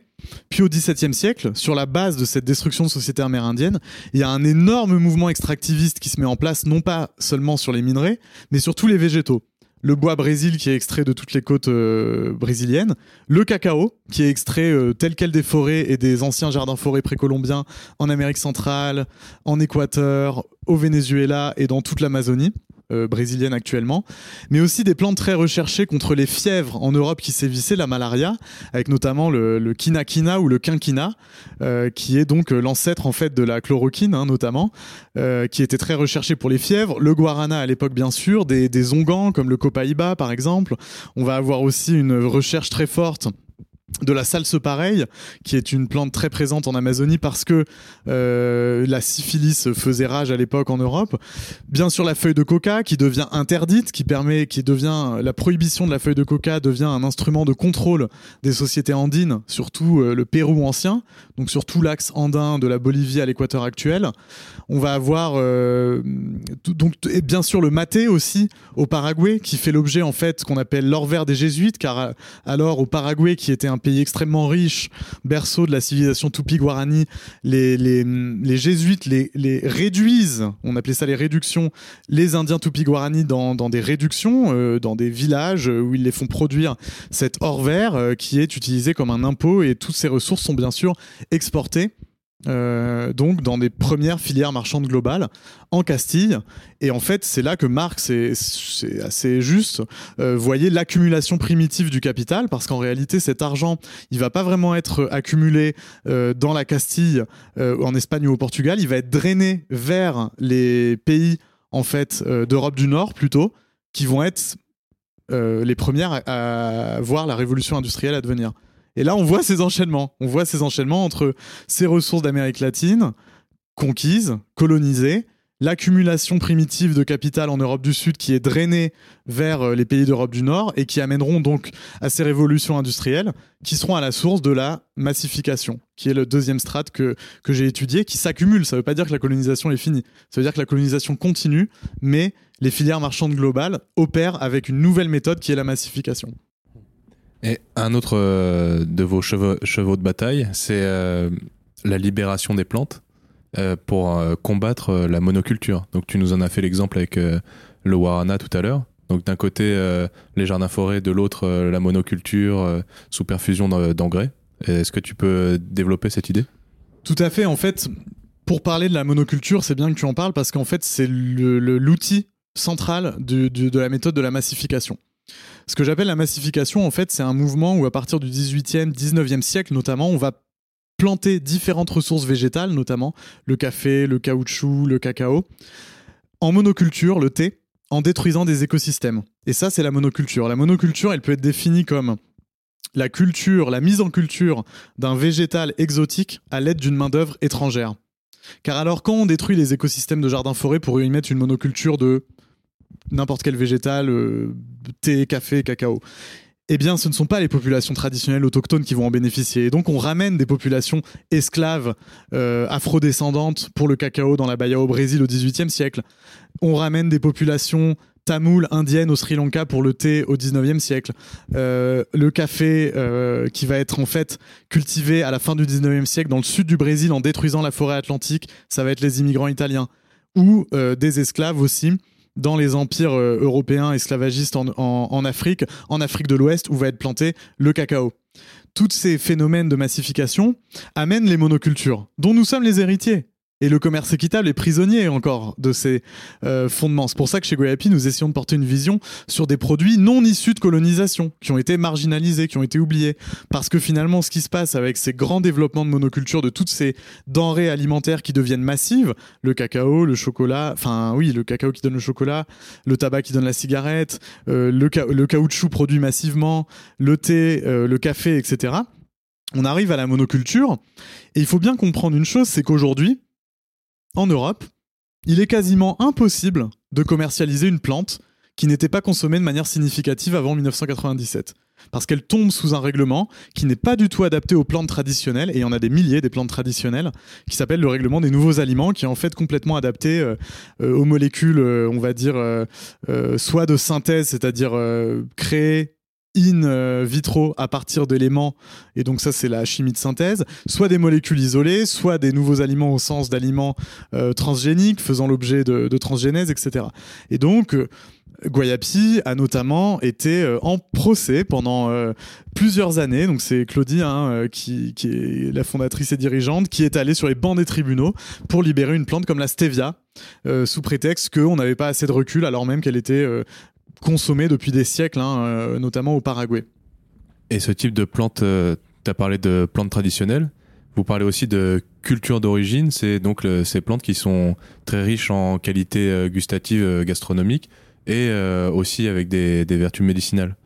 Puis au XVIIe siècle, sur la base de cette destruction de sociétés amérindiennes, il y a un énorme mouvement extractiviste qui se met en place, non pas seulement sur les minerais, mais sur tous les végétaux. Le bois brésil qui est extrait de toutes les côtes euh, brésiliennes, le cacao qui est extrait euh, tel quel des forêts et des anciens jardins forêts précolombiens en Amérique centrale, en Équateur, au Venezuela et dans toute l'Amazonie. Euh, brésilienne actuellement, mais aussi des plantes très recherchées contre les fièvres en Europe qui sévissaient, la malaria, avec notamment le, le ou le quinquina, euh, qui est donc euh, l'ancêtre en fait de la chloroquine hein, notamment, qui était très recherché pour les fièvres. Le guarana à l'époque bien sûr, des, des comme le copaïba par exemple. On va avoir aussi une recherche très forte de la salse pareille, qui est une plante très présente en Amazonie parce que euh, la syphilis faisait rage à l'époque en Europe. Bien sûr, la feuille de coca qui devient interdite, qui permet, qui devient la prohibition de la feuille de coca devient un instrument de contrôle des sociétés andines, surtout euh, le Pérou ancien, donc surtout l'axe andin de la Bolivie à l'équateur actuel. On va avoir euh, donc et bien sûr le maté aussi au Paraguay, qui fait l'objet en fait qu'on appelle l'or vert des jésuites, car alors au Paraguay qui était un un pays extrêmement riche, berceau de la civilisation Tupi-Guarani, les, jésuites les, réduisent, on appelait ça les réductions, les Indiens Tupi-Guarani dans, dans des réductions, euh, dans des villages où ils les font produire cet or vert euh, qui est utilisé comme un impôt et toutes ces ressources sont bien sûr exportées euh, donc dans des premières filières marchandes globales en Castille. Et en fait, c'est là que Marx, c'est assez juste, euh, l'accumulation primitive du capital, parce qu'en réalité, cet argent, il va pas vraiment être accumulé euh, dans la Castille, en Espagne ou au Portugal, il va être drainé vers les pays en fait d'Europe du Nord plutôt, qui vont être les premières à, à voir la révolution industrielle à devenir. Et là, on voit ces enchaînements. On voit ces enchaînements entre ces ressources d'Amérique latine, conquises, colonisées, l'accumulation primitive de capital en Europe du Sud qui est drainée vers euh, les pays d'Europe du Nord et qui amèneront donc à ces révolutions industrielles qui seront à la source de la massification, qui est le deuxième strate que, que j'ai étudié, qui s'accumule. Ça ne veut pas dire que la colonisation est finie. Ça veut dire que la colonisation continue, mais les filières marchandes globales opèrent avec une nouvelle méthode qui est la massification. Et un autre euh, de vos chevaux, de bataille, c'est euh, la libération des plantes euh, pour combattre la monoculture. Donc tu nous en as fait l'exemple avec le warana tout à l'heure. Donc d'un côté les jardins forêts, de l'autre la monoculture sous perfusion d'engrais. Est-ce que tu peux développer cette idée? Tout à fait. En fait, pour parler de la monoculture, c'est bien que tu en parles parce qu'en fait c'est l'outil central de la méthode de la massification. Ce que j'appelle la massification, en fait, c'est un mouvement où à partir du 18e, 19e siècle notamment, on va planter différentes ressources végétales, notamment le café, le caoutchouc, le cacao, en monoculture, le thé, en détruisant des écosystèmes. Et ça, c'est la monoculture. La monoculture, elle peut être définie comme la culture, la mise en culture d'un végétal exotique à l'aide d'une main-d'œuvre étrangère. Car alors, quand on détruit les écosystèmes de jardins-forêts pour y mettre une monoculture de n'importe quel végétal, euh, thé, café, cacao. Eh bien, ce ne sont pas les populations traditionnelles autochtones qui vont en bénéficier. Et donc, on ramène des populations esclaves, euh, afrodescendantes pour le cacao dans la Bahia au Brésil au XVIIIe siècle. On ramène des populations tamoules, indiennes au Sri Lanka pour le thé au 19e siècle. Euh, le café qui va être en fait cultivé à la fin du 19e siècle dans le sud du Brésil en détruisant la forêt atlantique, ça va être les immigrants italiens. Ou des esclaves aussi dans les empires euh, européens esclavagistes en, Afrique, en Afrique de l'Ouest, où va être planté le cacao. Tous ces phénomènes de massification amènent les monocultures, dont nous sommes les héritiers. Et le commerce équitable est prisonnier encore de ces euh, fondements. C'est pour ça que chez Goyapi, nous essayons de porter une vision sur des produits non issus de colonisation, qui ont été marginalisés, qui ont été oubliés. Parce que finalement, ce qui se passe avec ces grands développements de monoculture, de toutes ces denrées alimentaires qui deviennent massives, le cacao, le chocolat, enfin oui, le cacao qui donne le chocolat, le tabac qui donne la cigarette, euh, le, le, caoutchouc produit massivement, le thé, euh, le café, etc. On arrive à la monoculture, et il faut bien comprendre une chose, c'est qu'aujourd'hui, en Europe, il est quasiment impossible de commercialiser une plante qui n'était pas consommée de manière significative avant 1997 parce qu'elle tombe sous un règlement qui n'est pas du tout adapté aux plantes traditionnelles, et il y en a des milliers des plantes traditionnelles, qui s'appelle le règlement des nouveaux aliments, qui est en fait complètement adapté euh, euh, aux molécules, euh, on va dire, soit de synthèse, c'est-à-dire créer in vitro à partir d'éléments, et donc ça c'est la chimie de synthèse, soit des molécules isolées, soit des nouveaux aliments au sens d'aliments transgéniques faisant l'objet de, de, transgénèse, etc. Et donc Guayapi a notamment été euh, en procès pendant euh, plusieurs années. Donc c'est Claudie hein, euh, qui, est la fondatrice et dirigeante qui est allée sur les bancs des tribunaux pour libérer une plante comme la stevia sous prétexte qu'on n'avait pas assez de recul alors même qu'elle était consommée depuis des siècles, hein, notamment au Paraguay. Et ce type de plante, tu as parlé de plantes traditionnelles. Vous parlez aussi de culture d'origine, c'est donc ces plantes qui sont très riches en qualité gustative gastronomique et euh, aussi avec des, vertus médicinales.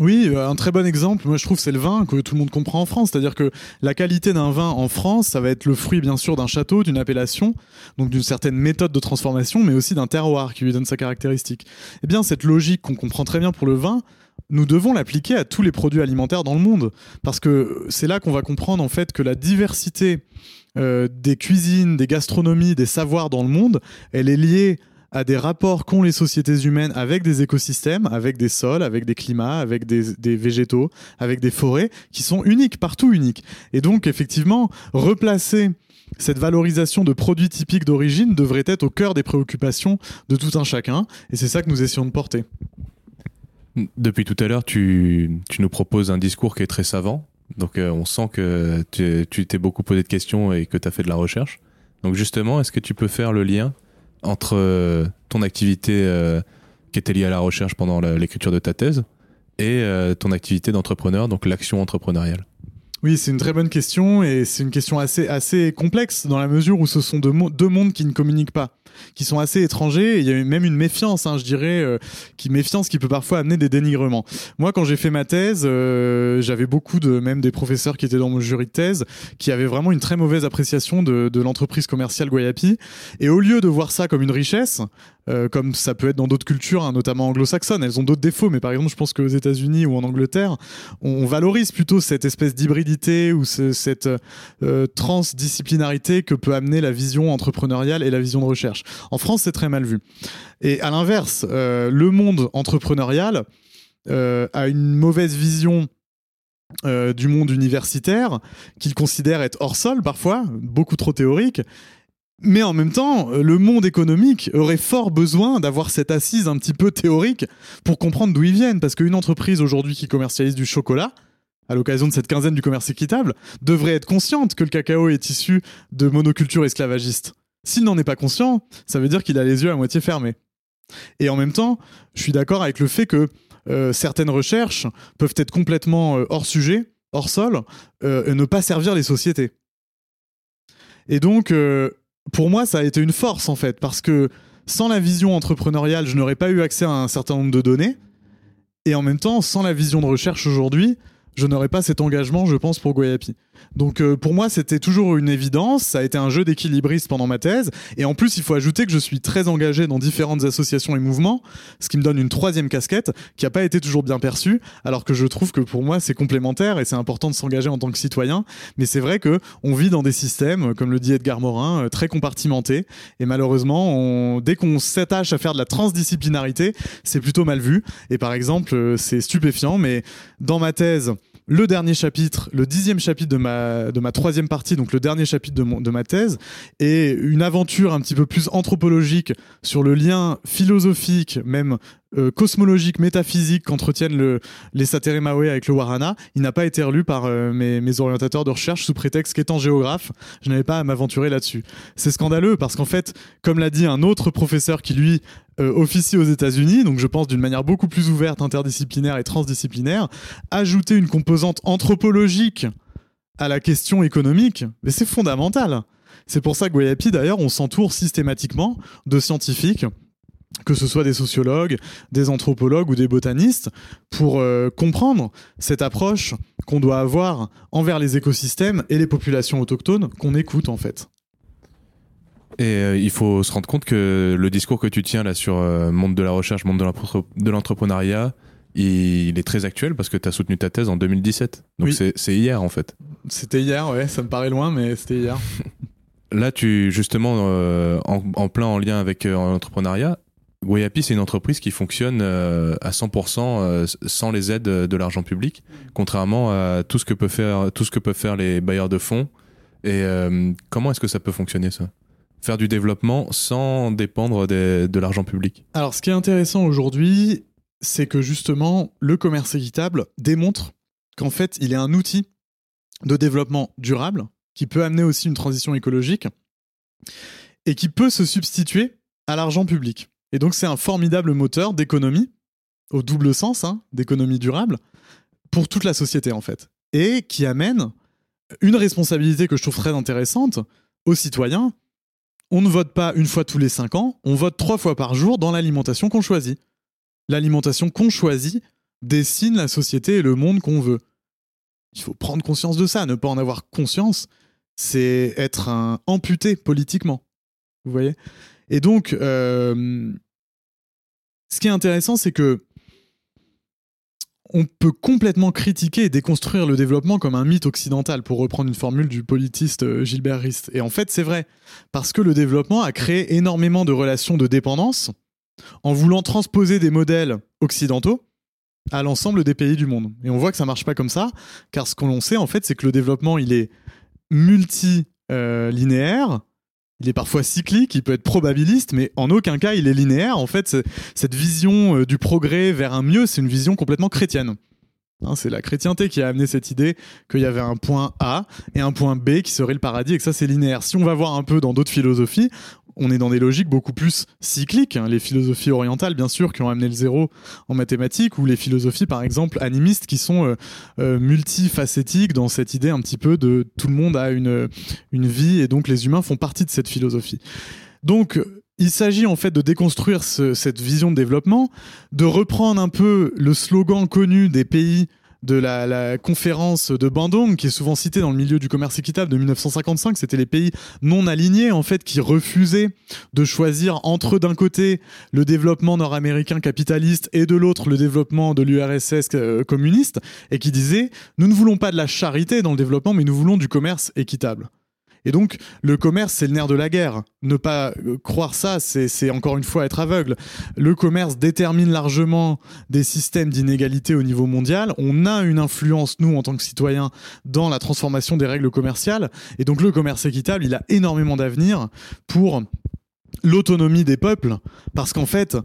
Oui, euh, un très bon exemple, moi je trouve c'est le vin que tout le monde comprend en France, c'est-à-dire que la qualité d'un vin en France, ça va être le fruit bien sûr d'un château, d'une appellation, donc d'une certaine méthode de transformation, mais aussi d'un terroir qui lui donne sa caractéristique. Eh bien cette logique qu'on comprend très bien pour le vin, nous devons l'appliquer à tous les produits alimentaires dans le monde, parce que c'est là qu'on va comprendre en fait que la diversité euh, des cuisines, des gastronomies, des savoirs dans le monde, elle est liée à des rapports qu'ont les sociétés humaines avec des écosystèmes, avec des sols, avec des climats, avec des, végétaux, avec des forêts qui sont uniques, partout uniques. Et donc, effectivement, replacer cette valorisation de produits typiques d'origine devrait être au cœur des préoccupations de tout un chacun, et c'est ça que nous essayons de porter. Depuis tout à l'heure, tu, nous proposes un discours qui est très savant, donc euh, on sent que tu t'es beaucoup posé de questions et que tu as fait de la recherche. Donc justement, est-ce que tu peux faire le lien entre euh, ton activité euh, qui était liée à la recherche pendant l'écriture de ta thèse et euh, ton activité d'entrepreneur, donc l'action entrepreneuriale. Oui, c'est une très bonne question et c'est une question assez, assez complexe dans la mesure où ce sont deux, deux mondes qui ne communiquent pas qui sont assez étrangers. il y a même une méfiance, hein, je dirais, euh, qui méfiance qui peut parfois amener des dénigrements. Moi, quand j'ai fait ma thèse, euh, j'avais beaucoup de même des professeurs qui étaient dans mon jury de thèse qui avaient vraiment une très mauvaise appréciation de, l'entreprise commerciale Guayapi. Et au lieu de voir ça comme une richesse, euh, comme ça peut être dans d'autres cultures, hein, notamment anglo-saxonnes. Elles ont d'autres défauts, mais par exemple, je pense qu'aux États-Unis ou en Angleterre, on, valorise plutôt cette espèce d'hybridité ou cette transdisciplinarité que peut amener la vision entrepreneuriale et la vision de recherche. En France, c'est très mal vu. Et à l'inverse, euh, le monde entrepreneurial a une mauvaise vision du monde universitaire, qu'il considère être hors sol parfois, beaucoup trop théorique, mais en même temps, euh, le monde économique aurait fort besoin d'avoir cette assise un petit peu théorique pour comprendre d'où ils viennent. Parce qu'une entreprise aujourd'hui qui commercialise du chocolat, à l'occasion de cette quinzaine du commerce équitable, devrait être consciente que le cacao est issu de monoculture esclavagiste. S'il n'en est pas conscient, ça veut dire qu'il a les yeux à moitié fermés. Et en même temps, je suis d'accord avec le fait que euh, certaines recherches peuvent être complètement euh, hors sujet, hors sol, et ne pas servir les sociétés. Et donc, pour moi, ça a été une force en fait, parce que sans la vision entrepreneuriale, je n'aurais pas eu accès à un certain nombre de données. Et en même temps, sans la vision de recherche aujourd'hui, je n'aurais pas cet engagement, je pense, pour Guayapi. Donc euh, pour moi, c'était toujours une évidence. Ça a été un jeu d'équilibriste pendant ma thèse. Et en plus, il faut ajouter que je suis très engagé dans différentes associations et mouvements, ce qui me donne une troisième casquette qui n'a pas été toujours bien perçue, alors que je trouve que pour moi, c'est complémentaire et c'est important de s'engager en tant que citoyen. Mais c'est vrai que on vit dans des systèmes, comme le dit Edgar Morin, euh, très compartimentés. Et malheureusement, dès qu'on s'attache à faire de la transdisciplinarité, c'est plutôt mal vu. Et par exemple, euh, c'est stupéfiant, mais dans ma thèse, le dernier chapitre, le dixième chapitre de ma, de ma troisième partie, donc le dernier chapitre de, de ma thèse, et une aventure un petit peu plus anthropologique sur le lien philosophique, même euh, cosmologique, métaphysique qu'entretiennent le, les Mawe avec le Warana, il n'a pas été relu par euh, mes, mes, orientateurs de recherche sous prétexte qu'étant géographe, je n'avais pas à m'aventurer là-dessus. C'est scandaleux parce qu'en fait, comme l'a dit un autre professeur qui lui euh, officie aux États-Unis, donc je pense d'une manière beaucoup plus ouverte, interdisciplinaire et transdisciplinaire, ajouter une composante anthropologique à la question économique, mais c'est fondamental. C'est pour ça que Guayapi, d'ailleurs, on s'entoure systématiquement de scientifiques que ce soit des sociologues, des anthropologues ou des botanistes, pour euh, comprendre cette approche qu'on doit avoir envers les écosystèmes et les populations autochtones qu'on écoute en fait. Et euh, il faut se rendre compte que le discours que tu tiens là sur euh, monde de la recherche, monde de l'entre- de l'entrepreneuriat, il, est très actuel parce que tu as soutenu ta thèse en 2017. Donc Oui. c'est c'est hier en fait. C'était hier, ouais, ça me paraît loin, mais c'était hier. Là, tu justement euh, en, en plein en lien avec l'entrepreneuriat, Guayapi c'est une entreprise qui fonctionne euh, à 100% euh, sans les aides de l'argent public, contrairement à tout ce que faire tout ce que peuvent faire les bailleurs de fonds. Et euh, comment est-ce que ça peut fonctionner ça? Faire du développement sans dépendre de l'argent public? Alors, ce qui est intéressant aujourd'hui, c'est que justement, le commerce équitable démontre qu'en fait, il est un outil de développement durable qui peut amener aussi une transition écologique et qui peut se substituer à l'argent public. Et donc, c'est un formidable moteur d'économie, au double sens, hein, d'économie durable, pour toute la société, en fait. Et qui amène une responsabilité que je trouve très intéressante aux citoyens. On ne vote pas une fois tous les cinq ans, on vote trois fois par jour dans l'alimentation qu'on choisit. L'alimentation qu'on choisit dessine la société et le monde qu'on veut. Il faut prendre conscience de ça. Ne pas en avoir conscience, c'est être un amputé politiquement. Vous voyez? Et donc, euh, ce qui est intéressant, c'est que on peut complètement critiquer et déconstruire le développement comme un mythe occidental, pour reprendre une formule du politiste euh, Gilbert Rist. Et en fait, c'est vrai, parce que le développement a créé énormément de relations de dépendance en voulant transposer des modèles occidentaux à l'ensemble des pays du monde. Et on voit que ça marche pas comme ça, car ce qu'on sait en fait, c'est que le développement, il est multilinéaire, il est parfois cyclique, il peut être probabiliste, mais en aucun cas il est linéaire. En fait, cette vision euh, du progrès vers un mieux, c'est une vision complètement chrétienne. Hein, c'est la chrétienté qui a amené cette idée qu'il y avait un point A et un point B qui serait le paradis et que ça c'est linéaire. Si on va voir un peu dans d'autres philosophies, on est dans des logiques beaucoup plus cycliques. hein. Les philosophies orientales, bien sûr, qui ont amené le zéro en mathématiques, ou les philosophies, par exemple, animistes, qui sont euh, euh, multifacétiques dans cette idée un petit peu de tout le monde a une, une vie et donc les humains font partie de cette philosophie. Donc, il s'agit en fait de déconstruire ce- cette vision de développement, de reprendre un peu le slogan connu des pays de la, la conférence de Bandung, qui est souvent cité dans le milieu du commerce équitable de 1955. C'était les pays non alignés, en fait, qui refusaient de choisir entre, d'un côté, le développement nord-américain capitaliste et de l'autre, le développement de l'URSS euh, communiste, et qui disaient, nous ne voulons pas de la charité dans le développement, mais nous voulons du commerce équitable. Et donc, le commerce, c'est le nerf de la guerre. Ne pas euh, croire ça, c'est encore une fois être aveugle. Le commerce détermine largement des systèmes d'inégalité au niveau mondial. On a une influence, nous, en tant que citoyens, dans la transformation des règles commerciales. Et donc, le commerce équitable, il a énormément d'avenir pour l'autonomie des peuples. Parce qu'en fait,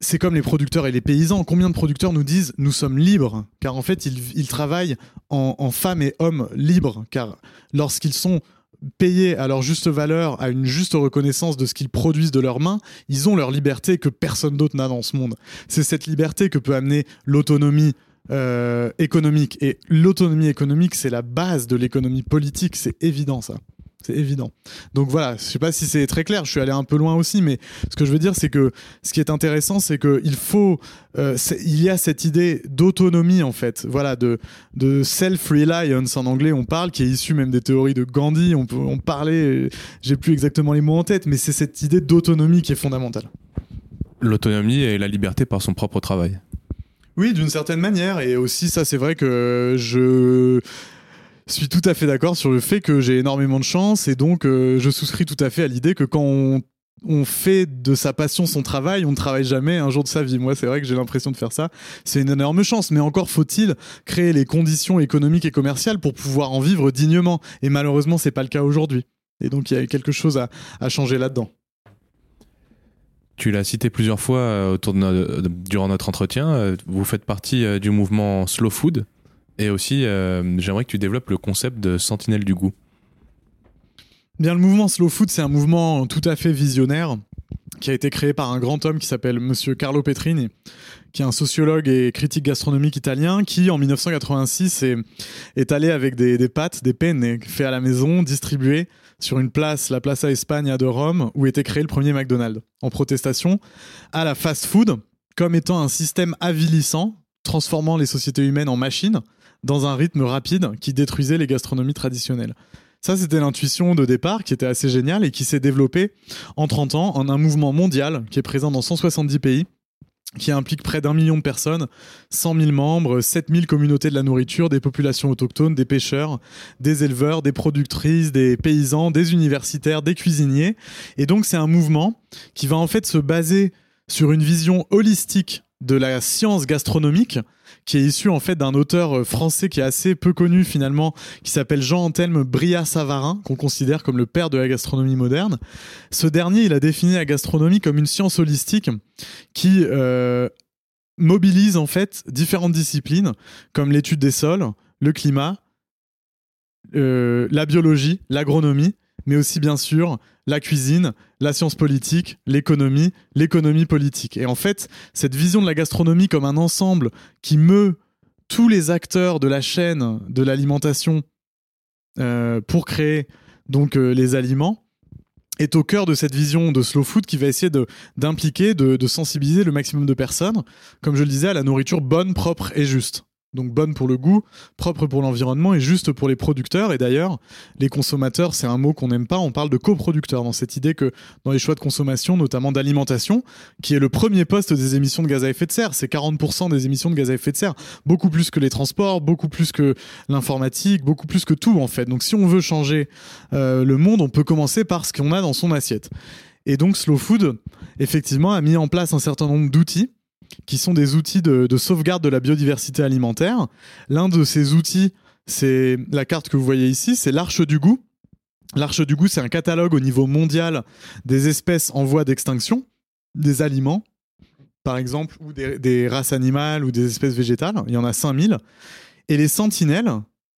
c'est comme les producteurs et les paysans. Combien de producteurs nous disent nous sommes libres? Car en fait, ils, ils travaillent en, en femmes et hommes libres. Car lorsqu'ils sont payés à leur juste valeur, à une juste reconnaissance de ce qu'ils produisent de leurs mains, ils ont leur liberté que personne d'autre n'a dans ce monde. C'est cette liberté que peut amener l'autonomie euh, économique. Et l'autonomie économique, c'est la base de l'économie politique, c'est évident ça. C'est évident. Donc voilà, je sais pas si c'est très clair, je suis allé un peu loin aussi, mais ce que je veux dire, c'est que ce qui est intéressant, c'est qu'il faut, euh, il y a cette idée d'autonomie en fait, voilà, de, de self-reliance en anglais, on parle, qui est issue même des théories de Gandhi, on, peut, on parlait, j'ai plus exactement les mots en tête, mais c'est cette idée d'autonomie qui est fondamentale. L'autonomie et la liberté par son propre travail. Oui, d'une certaine manière. Et aussi, ça, c'est vrai que je suis tout à fait d'accord sur le fait que j'ai énormément de chance. Et donc, euh, je souscris tout à fait à l'idée que quand on, fait de sa passion son travail, on ne travaille jamais un jour de sa vie. Moi, c'est vrai que j'ai l'impression de faire ça. C'est une énorme chance. Mais encore faut-il créer les conditions économiques et commerciales pour pouvoir en vivre dignement. Et malheureusement, c'est pas le cas aujourd'hui. Et donc, il y a quelque chose à, changer là-dedans. Tu l'as cité plusieurs fois euh, autour de de- durant notre entretien. euh, Vous faites partie euh, du mouvement Slow Food. Et aussi, euh, j'aimerais que tu développes le concept de sentinelle du goût. Bien, le mouvement Slow Food, c'est un mouvement tout à fait visionnaire qui a été créé par un grand homme qui s'appelle Monsieur Carlo Petrini, qui est un sociologue et critique gastronomique italien, qui en 1986 est, allé avec des, pâtes, des penne fait à la maison, distribuées sur une place, la Plaza España de Rome, où était créé le premier McDonald's, en protestation à la fast-food comme étant un système avilissant, transformant les sociétés humaines en machines dans un rythme rapide qui détruisait les gastronomies traditionnelles. Ça, c'était l'intuition de départ qui était assez géniale et qui s'est développée en 30 ans en un mouvement mondial qui est présent dans 170 pays qui implique près d'un million de personnes, 100 000 membres, 7 000 communautés de la nourriture, des populations autochtones, des pêcheurs, des éleveurs, des productrices, des paysans, des universitaires, des cuisiniers. Et donc c'est un mouvement qui va en fait se baser sur une vision holistique de la science gastronomique qui est issu en fait d'un auteur euh, français qui est assez peu connu finalement, qui s'appelle Jean-Anthelme Bria-Savarin, qu'on considère comme le père de la gastronomie moderne. Ce dernier, il a défini la gastronomie comme une science holistique qui euh, mobilise en fait différentes disciplines comme l'étude des sols, le climat, euh, la biologie, l'agronomie, mais aussi bien sûr la cuisine, la science politique, l'économie, l'économie politique. Et en fait, cette vision de la gastronomie comme un ensemble qui meut tous les acteurs de la chaîne de l'alimentation euh, pour créer donc euh, les aliments est au cœur de cette vision de slow food qui va essayer d'impliquer, de, de sensibiliser le maximum de personnes, comme je le disais, à la nourriture bonne, propre et juste donc bonne pour le goût, propre pour l'environnement et juste pour les producteurs. Et d'ailleurs, les consommateurs, c'est un mot qu'on n'aime pas, on parle de coproducteurs dans cette idée que dans les choix de consommation, notamment d'alimentation, qui est le premier poste des émissions de gaz à effet de serre, c'est 40% des émissions de gaz à effet de serre, beaucoup plus que les transports, beaucoup plus que l'informatique, beaucoup plus que tout en fait. Donc si on veut changer euh, le monde, on peut commencer par ce qu'on a dans son assiette. Et donc Slow Food, effectivement, a mis en place un certain nombre d'outils qui sont des outils de, sauvegarde de la biodiversité alimentaire. L'un de ces outils, c'est la carte que vous voyez ici, c'est l'Arche du goût. L'Arche du goût, c'est un catalogue au niveau mondial des espèces en voie d'extinction, des aliments, par exemple, ou des, races animales ou des espèces végétales. Il y en a 5000. Et les sentinelles,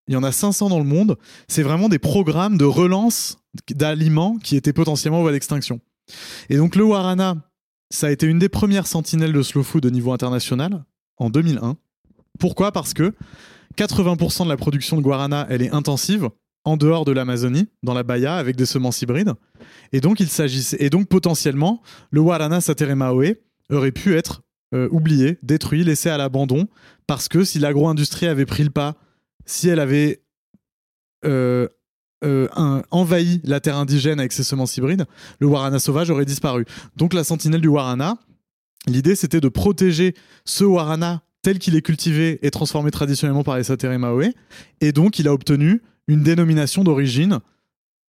il y en a 500 dans le monde. C'est vraiment des programmes de relance d'aliments qui étaient potentiellement en voie d'extinction. Et donc le Warana, ça a été une des premières sentinelles de slow food au niveau international en 2001. Pourquoi? Parce que 80% de la production de guarana, elle est intensive en dehors de l'Amazonie, dans la Bahia, avec des semences hybrides. Et donc, il et donc potentiellement, le guarana sateremaoe aurait pu être euh, oublié, détruit, laissé à l'abandon, parce que si l'agro-industrie avait pris le pas, si elle avait euh, euh, envahi la terre indigène avec ses semences hybrides, le warana sauvage aurait disparu. Donc la sentinelle du warana, l'idée c'était de protéger ce warana tel qu'il est cultivé et transformé traditionnellement par les Sateremaoe. Et donc il a obtenu une dénomination d'origine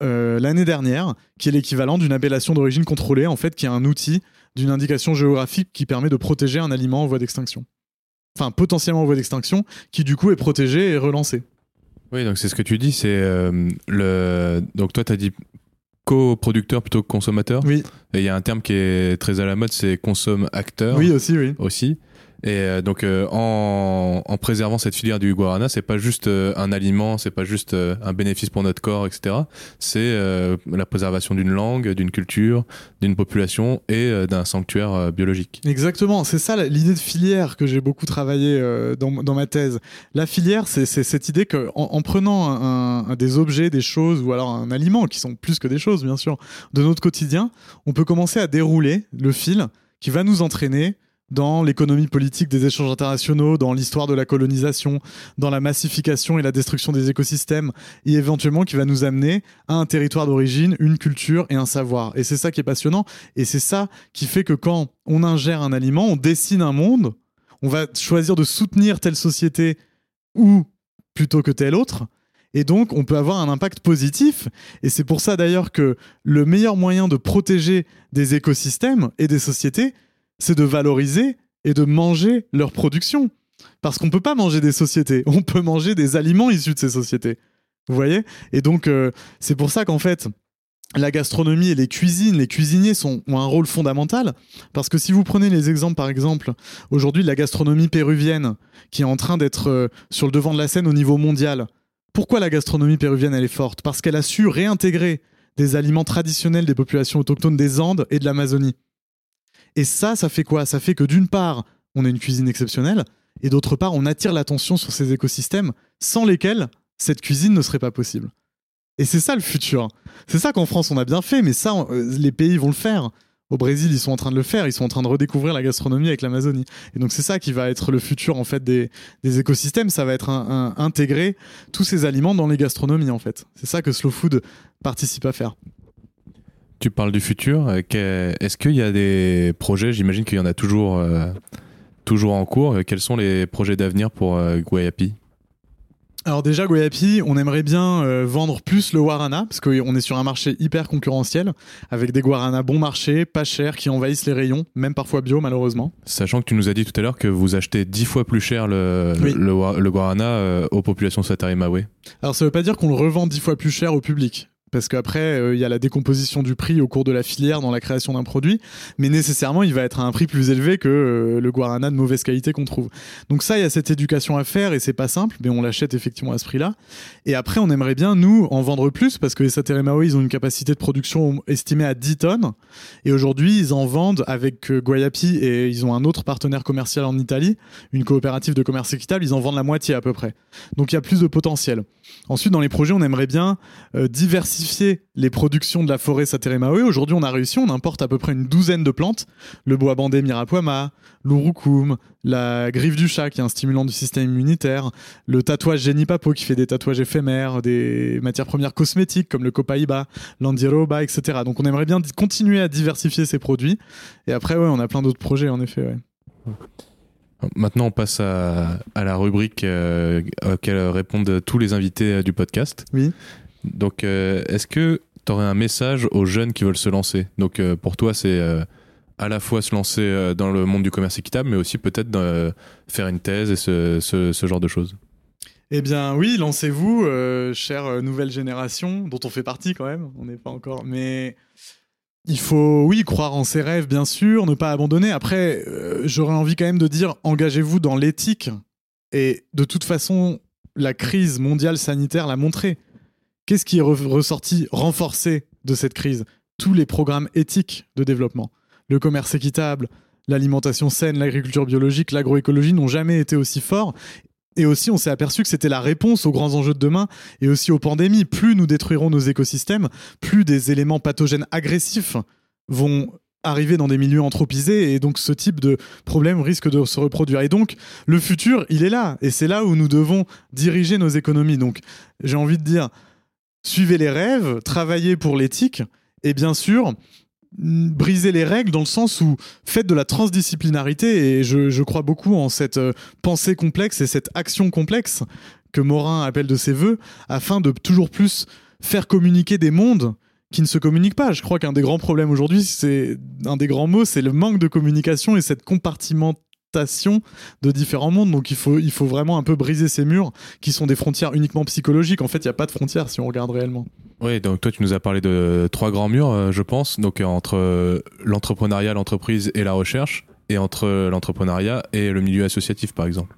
euh, l'année dernière, qui est l'équivalent d'une appellation d'origine contrôlée, en fait, qui est un outil d'une indication géographique qui permet de protéger un aliment en voie d'extinction. Enfin, potentiellement en voie d'extinction, qui du coup est protégé et relancé. Oui, donc c'est ce que tu dis, c'est euh, le. Donc toi, tu as dit coproducteur plutôt que consommateur. Oui. Et il y a un terme qui est très à la mode, c'est consomme-acteur. Oui, aussi, oui. Aussi. Et euh, donc euh, en, préservant cette filière du guarana, c'est pas juste euh, un aliment, c'est pas juste un bénéfice pour notre corps, etc. C'est la préservation d'une langue, d'une culture, d'une population et d'un sanctuaire biologique. Exactement, c'est ça l'idée de filière que j'ai beaucoup travaillé dans, ma thèse. La filière, c'est cette idée que en, prenant des objets, des choses ou alors un aliment qui sont plus que des choses, bien sûr, de notre quotidien, on peut commencer à dérouler le fil qui va nous entraîner dans l'économie politique des échanges internationaux, dans l'histoire de la colonisation, dans la massification et la destruction des écosystèmes, et éventuellement qui va nous amener à un territoire d'origine, une culture et un savoir. Et c'est ça qui est passionnant, et c'est ça qui fait que quand on ingère un aliment, on dessine un monde, on va choisir de soutenir telle société ou plutôt que telle autre, et donc, on peut avoir un impact positif. Et c'est pour ça d'ailleurs que le meilleur moyen de protéger des écosystèmes et des sociétés, c'est de valoriser et de manger leur production. Parce qu'on ne peut pas manger des sociétés, on peut manger des aliments issus de ces sociétés. Vous voyez? Et donc, euh, c'est pour ça qu'en fait, la gastronomie et les cuisines, les cuisiniers sont, ont un rôle fondamental. Parce que si vous prenez les exemples, par exemple, aujourd'hui, la gastronomie péruvienne, qui est en train d'être euh, sur le devant de la scène au niveau mondial, pourquoi la gastronomie péruvienne, elle est forte? Parce qu'elle a su réintégrer des aliments traditionnels des populations autochtones des Andes et de l'Amazonie. Et ça, ça fait quoi? Ça fait que d'une part, on a une cuisine exceptionnelle, et d'autre part, on attire l'attention sur ces écosystèmes sans lesquels cette cuisine ne serait pas possible. Et c'est ça le futur. C'est ça qu'en France on a bien fait, mais ça, euh, les pays vont le faire. Au Brésil, ils sont en train de le faire, ils sont en train de redécouvrir la gastronomie avec l'Amazonie. Et donc c'est ça qui va être le futur en fait des, écosystèmes, ça va être intégrer tous ces aliments dans les gastronomies en fait. C'est ça que Slow Food participe à faire. Tu parles du futur. euh, Est-ce qu'il y a des projets J'imagine qu'il y en a toujours, euh, toujours en cours. Euh, Quels sont les projets d'avenir pour euh, Guayapi? Alors déjà, Goyapi, on aimerait bien euh, vendre plus le guarana, parce qu'on est sur un marché hyper concurrentiel, avec des guaranas bon marché, pas chers, qui envahissent les rayons, même parfois bio malheureusement. Sachant que tu nous as dit tout à l'heure que vous achetez dix fois plus cher le, Oui. le, wa- le guarana euh, aux populations Satarimawe. Alors ça veut pas dire qu'on le revend dix fois plus cher au public. Parce qu'après, euh, il y a la décomposition du prix au cours de la filière dans la création d'un produit, mais nécessairement, il va être à un prix plus élevé que euh, le guarana de mauvaise qualité qu'on trouve. Donc ça, il y a cette éducation à faire et c'est pas simple, mais on l'achète effectivement à ce prix-là. Et après, on aimerait bien, nous, en vendre plus, parce que les Sateremao, ils ont une capacité de production estimée à 10 tonnes. Et aujourd'hui, ils en vendent avec euh, Guayapi et ils ont un autre partenaire commercial en Italie, une coopérative de commerce équitable, ils en vendent la moitié à peu près. Donc il y a plus de potentiel. Ensuite, dans les projets, on aimerait bien euh, diversifier les productions de la forêt Sateremae. Aujourd'hui, on a réussi, on importe à peu près une douzaine de plantes. Le bois bandé Mirapuama, l'urucum, la griffe du chat qui est un stimulant du système immunitaire, le tatouage Genipapo qui fait des tatouages éphémères, des matières premières cosmétiques comme le copaiba, l'andiroba, etc. Donc on aimerait bien continuer à diversifier ces produits. Et après, ouais, on a plein d'autres projets en effet. ouais. Maintenant, on passe à, à la rubrique euh, auquel répondent tous les invités euh, du podcast. Oui. Donc, euh, est-ce que tu aurais un message aux jeunes qui veulent se lancer? Donc, euh, pour toi, c'est euh, à la fois se lancer dans le monde du commerce équitable, mais aussi peut-être faire une thèse et ce, genre de choses? Eh bien oui, lancez-vous, chère nouvelle génération, dont on fait partie quand même, on n'est pas encore, mais il faut, oui, croire en ses rêves, bien sûr, ne pas abandonner. Après, j'aurais envie quand même de dire, engagez-vous dans l'éthique. Et de toute façon, la crise mondiale sanitaire l'a montré. Qu'est-ce qui est re- ressorti, renforcé de cette crise? Tous les programmes éthiques de développement. Le commerce équitable, l'alimentation saine, l'agriculture biologique, l'agroécologie n'ont jamais été aussi forts. Et aussi, on s'est aperçu que c'était la réponse aux grands enjeux de demain et aussi aux pandémies. Plus nous détruirons nos écosystèmes, plus des éléments pathogènes agressifs vont arriver dans des milieux anthropisés et donc ce type de problème risque de se reproduire. Et donc, le futur, il est là. Et c'est là où nous devons diriger nos économies. Donc, j'ai envie de dire, suivez les rêves, travaillez pour l'éthique et bien sûr, mm, briser les règles dans le sens où faites de la transdisciplinarité et je, crois beaucoup en cette euh, pensée complexe et cette action complexe que Morin appelle de ses voeux afin de toujours plus faire communiquer des mondes qui ne se communiquent pas. Je crois qu'un des grands problèmes aujourd'hui, c'est un des grands mots, c'est le manque de communication et cette de différents mondes. Donc il faut, il faut vraiment un peu briser ces murs qui sont des frontières uniquement psychologiques. En fait, il n'y a pas de frontières si on regarde réellement. Oui, donc toi, tu nous as parlé de trois grands murs, euh, je pense. Donc, euh, entre euh, l'entrepreneuriat, l'entreprise et la recherche, et entre l'entrepreneuriat et le milieu associatif, par exemple.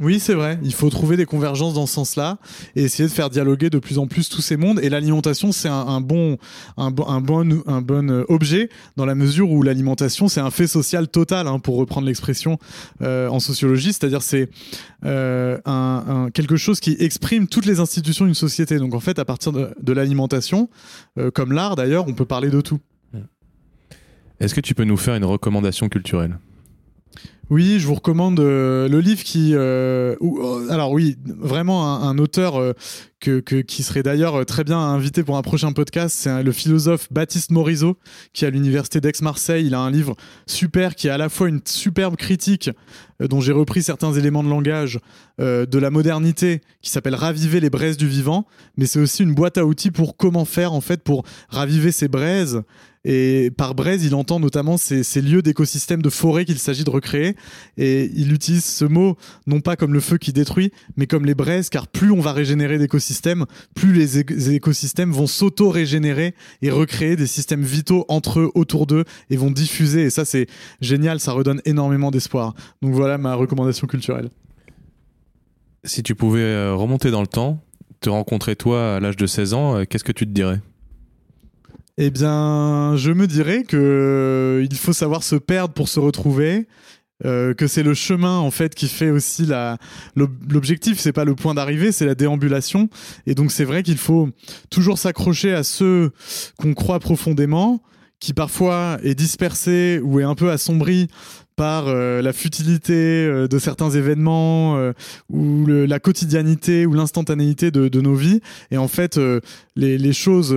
Oui, c'est vrai. Il faut trouver des convergences dans ce sens-là et essayer de faire dialoguer de plus en plus tous ces mondes. Et l'alimentation, c'est un, bon, un, un bon, euh, objet dans la mesure où l'alimentation, c'est un fait social total, hein, pour reprendre l'expression euh, en sociologie. C'est-à-dire, c'est euh, quelque chose qui exprime toutes les institutions d'une société. Donc, en fait, à partir de, l'alimentation, comme l'art d'ailleurs, on peut parler de tout. Est-ce que tu peux nous faire une recommandation culturelle? Oui, je vous recommande euh, le livre qui, euh, euh, alors oui, vraiment un, un auteur euh, qui serait d'ailleurs euh, très bien invité pour un prochain podcast, c'est le philosophe Baptiste Morisot qui est à l'université d'Aix-Marseille. Il a un livre super qui est à la fois une superbe critique euh, dont j'ai repris certains éléments de langage euh, de la modernité qui s'appelle Raviver les braises du vivant, mais c'est aussi une boîte à outils pour comment faire en fait pour raviver ces braises. Et par braise, il entend notamment ces, ces lieux d'écosystèmes de forêt qu'il s'agit de recréer. Et il utilise ce mot non pas comme le feu qui détruit, mais comme les braises, car plus on va régénérer d'écosystèmes, plus les, écosystèmes vont s'auto-régénérer et recréer des systèmes vitaux entre eux, autour d'eux, et vont diffuser. Et ça, c'est génial, ça redonne énormément d'espoir. Donc voilà ma recommandation culturelle. Si tu pouvais euh, remonter dans le temps, te rencontrer toi à l'âge de 16 ans, euh, qu'est-ce que tu te dirais? Eh bien, je me dirais que euh, il faut savoir se perdre pour se retrouver. Euh, que c'est le chemin en fait qui fait aussi l'objectif c'est pas le point d'arrivée c'est la déambulation et donc c'est vrai qu'il faut toujours s'accrocher à ceux qu'on croit profondément qui parfois est dispersé ou est un peu assombri par euh, la futilité euh, de certains événements ou la quotidianité ou l'instantanéité de, nos vies. Et en fait, les, choses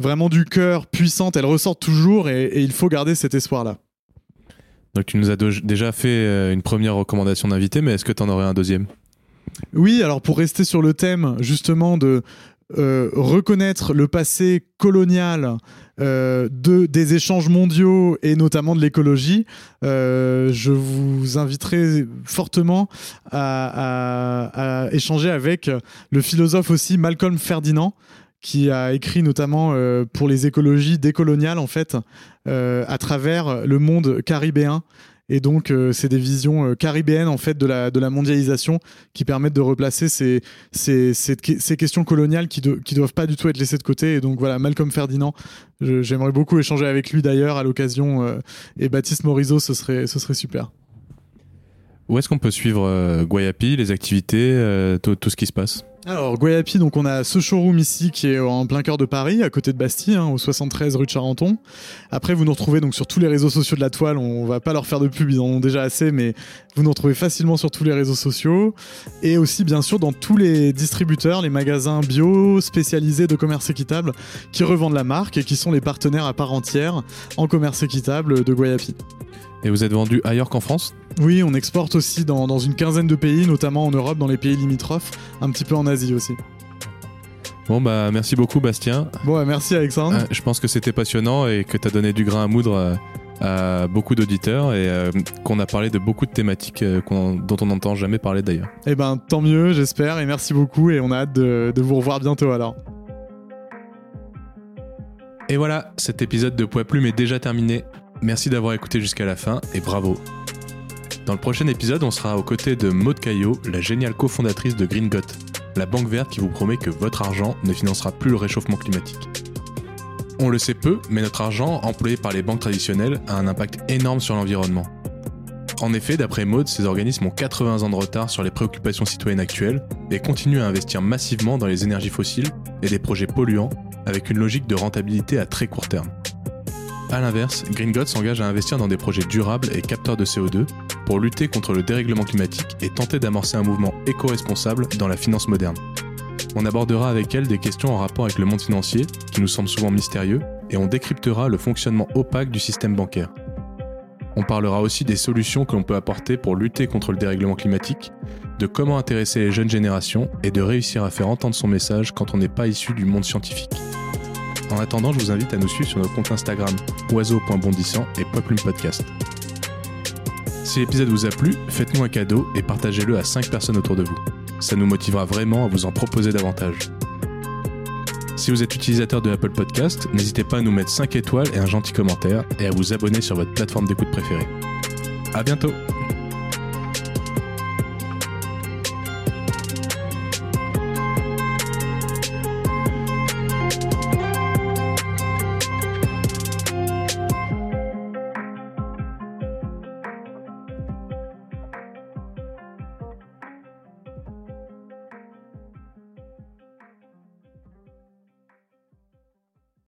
vraiment du cœur puissantes, elles ressortent toujours et, et il faut garder cet espoir-là. Donc tu nous as déjà fait une première recommandation d'invité, mais est-ce que tu en aurais un deuxième? Oui, alors pour rester sur le thème justement de euh, reconnaître le passé colonial euh, de, des échanges mondiaux et notamment de l'écologie, euh, je vous inviterai fortement à, échanger avec le philosophe aussi Malcolm Ferdinand qui a écrit notamment pour les écologies décoloniales en fait à travers le monde caribéen et donc, euh, c'est des visions euh, caribéennes en fait de la, de la mondialisation qui permettent de replacer ces, ces, ces, questions coloniales qui ne doivent pas du tout être laissées de côté. Et donc, voilà, Malcolm Ferdinand, j'aimerais beaucoup échanger avec lui d'ailleurs à l'occasion. Euh, et Baptiste Morisot, ce serait, ce serait super. Où est-ce qu'on peut suivre Guayapi, les activités, tout, tout ce qui se passe? Alors Guayapi, donc on a ce showroom ici qui est en plein cœur de Paris, à côté de Bastille, hein, au 73 rue de Charenton. Après, vous nous retrouvez donc sur tous les réseaux sociaux de la toile. On va pas leur faire de pub, ils en ont déjà assez, mais vous nous retrouvez facilement sur tous les réseaux sociaux et aussi bien sûr dans tous les distributeurs, les magasins bio spécialisés de commerce équitable qui revendent la marque et qui sont les partenaires à part entière en commerce équitable de Guayapi. Et vous êtes vendu ailleurs qu'en France Oui, on exporte aussi dans, dans, une quinzaine de pays, notamment en Europe, dans les pays limitrophes, un petit peu en Asie aussi. Bon bah merci beaucoup Bastien. Bon merci Alexandre. Euh, je pense que c'était passionnant et que tu as donné du grain à moudre euh, à, beaucoup d'auditeurs et euh, qu'on a parlé de beaucoup de thématiques dont on n'entend jamais parler d'ailleurs. Eh ben tant mieux j'espère et merci beaucoup et on a hâte de, de vous revoir bientôt alors. Et voilà, cet épisode de Poids Plume est déjà terminé. Merci d'avoir écouté jusqu'à la fin et bravo. Dans le prochain épisode, on sera aux côtés de Maud Caillot, la géniale cofondatrice de Green Got, la banque verte qui vous promet que votre argent ne financera plus le réchauffement climatique. On le sait peu, mais notre argent, employé par les banques traditionnelles, a un impact énorme sur l'environnement. En effet, d'après Maud, ces organismes ont 80 ans de retard sur les préoccupations citoyennes actuelles et continuent à investir massivement dans les énergies fossiles et des projets polluants avec une logique de rentabilité à très court terme. A l'inverse, Green God s'engage à investir dans des projets durables et capteurs de CO2 pour lutter contre le dérèglement climatique et tenter d'amorcer un mouvement éco-responsable dans la finance moderne. On abordera avec elle des questions en rapport avec le monde financier, qui nous semble souvent mystérieux, et on décryptera le fonctionnement opaque du système bancaire. On parlera aussi des solutions que l'on peut apporter pour lutter contre le dérèglement climatique, de comment intéresser les jeunes générations et de réussir à faire entendre son message quand on n'est pas issu du monde scientifique. En attendant, je vous invite à nous suivre sur notre compte Instagram oiseau.bondissant et Poplume Podcast. Si l'épisode vous a plu, faites-nous un cadeau et partagez-le à 5 personnes autour de vous. Ça nous motivera vraiment à vous en proposer davantage. Si vous êtes utilisateur de Apple Podcast, n'hésitez pas à nous mettre 5 étoiles et un gentil commentaire et à vous abonner sur votre plateforme d'écoute préférée. À bientôt!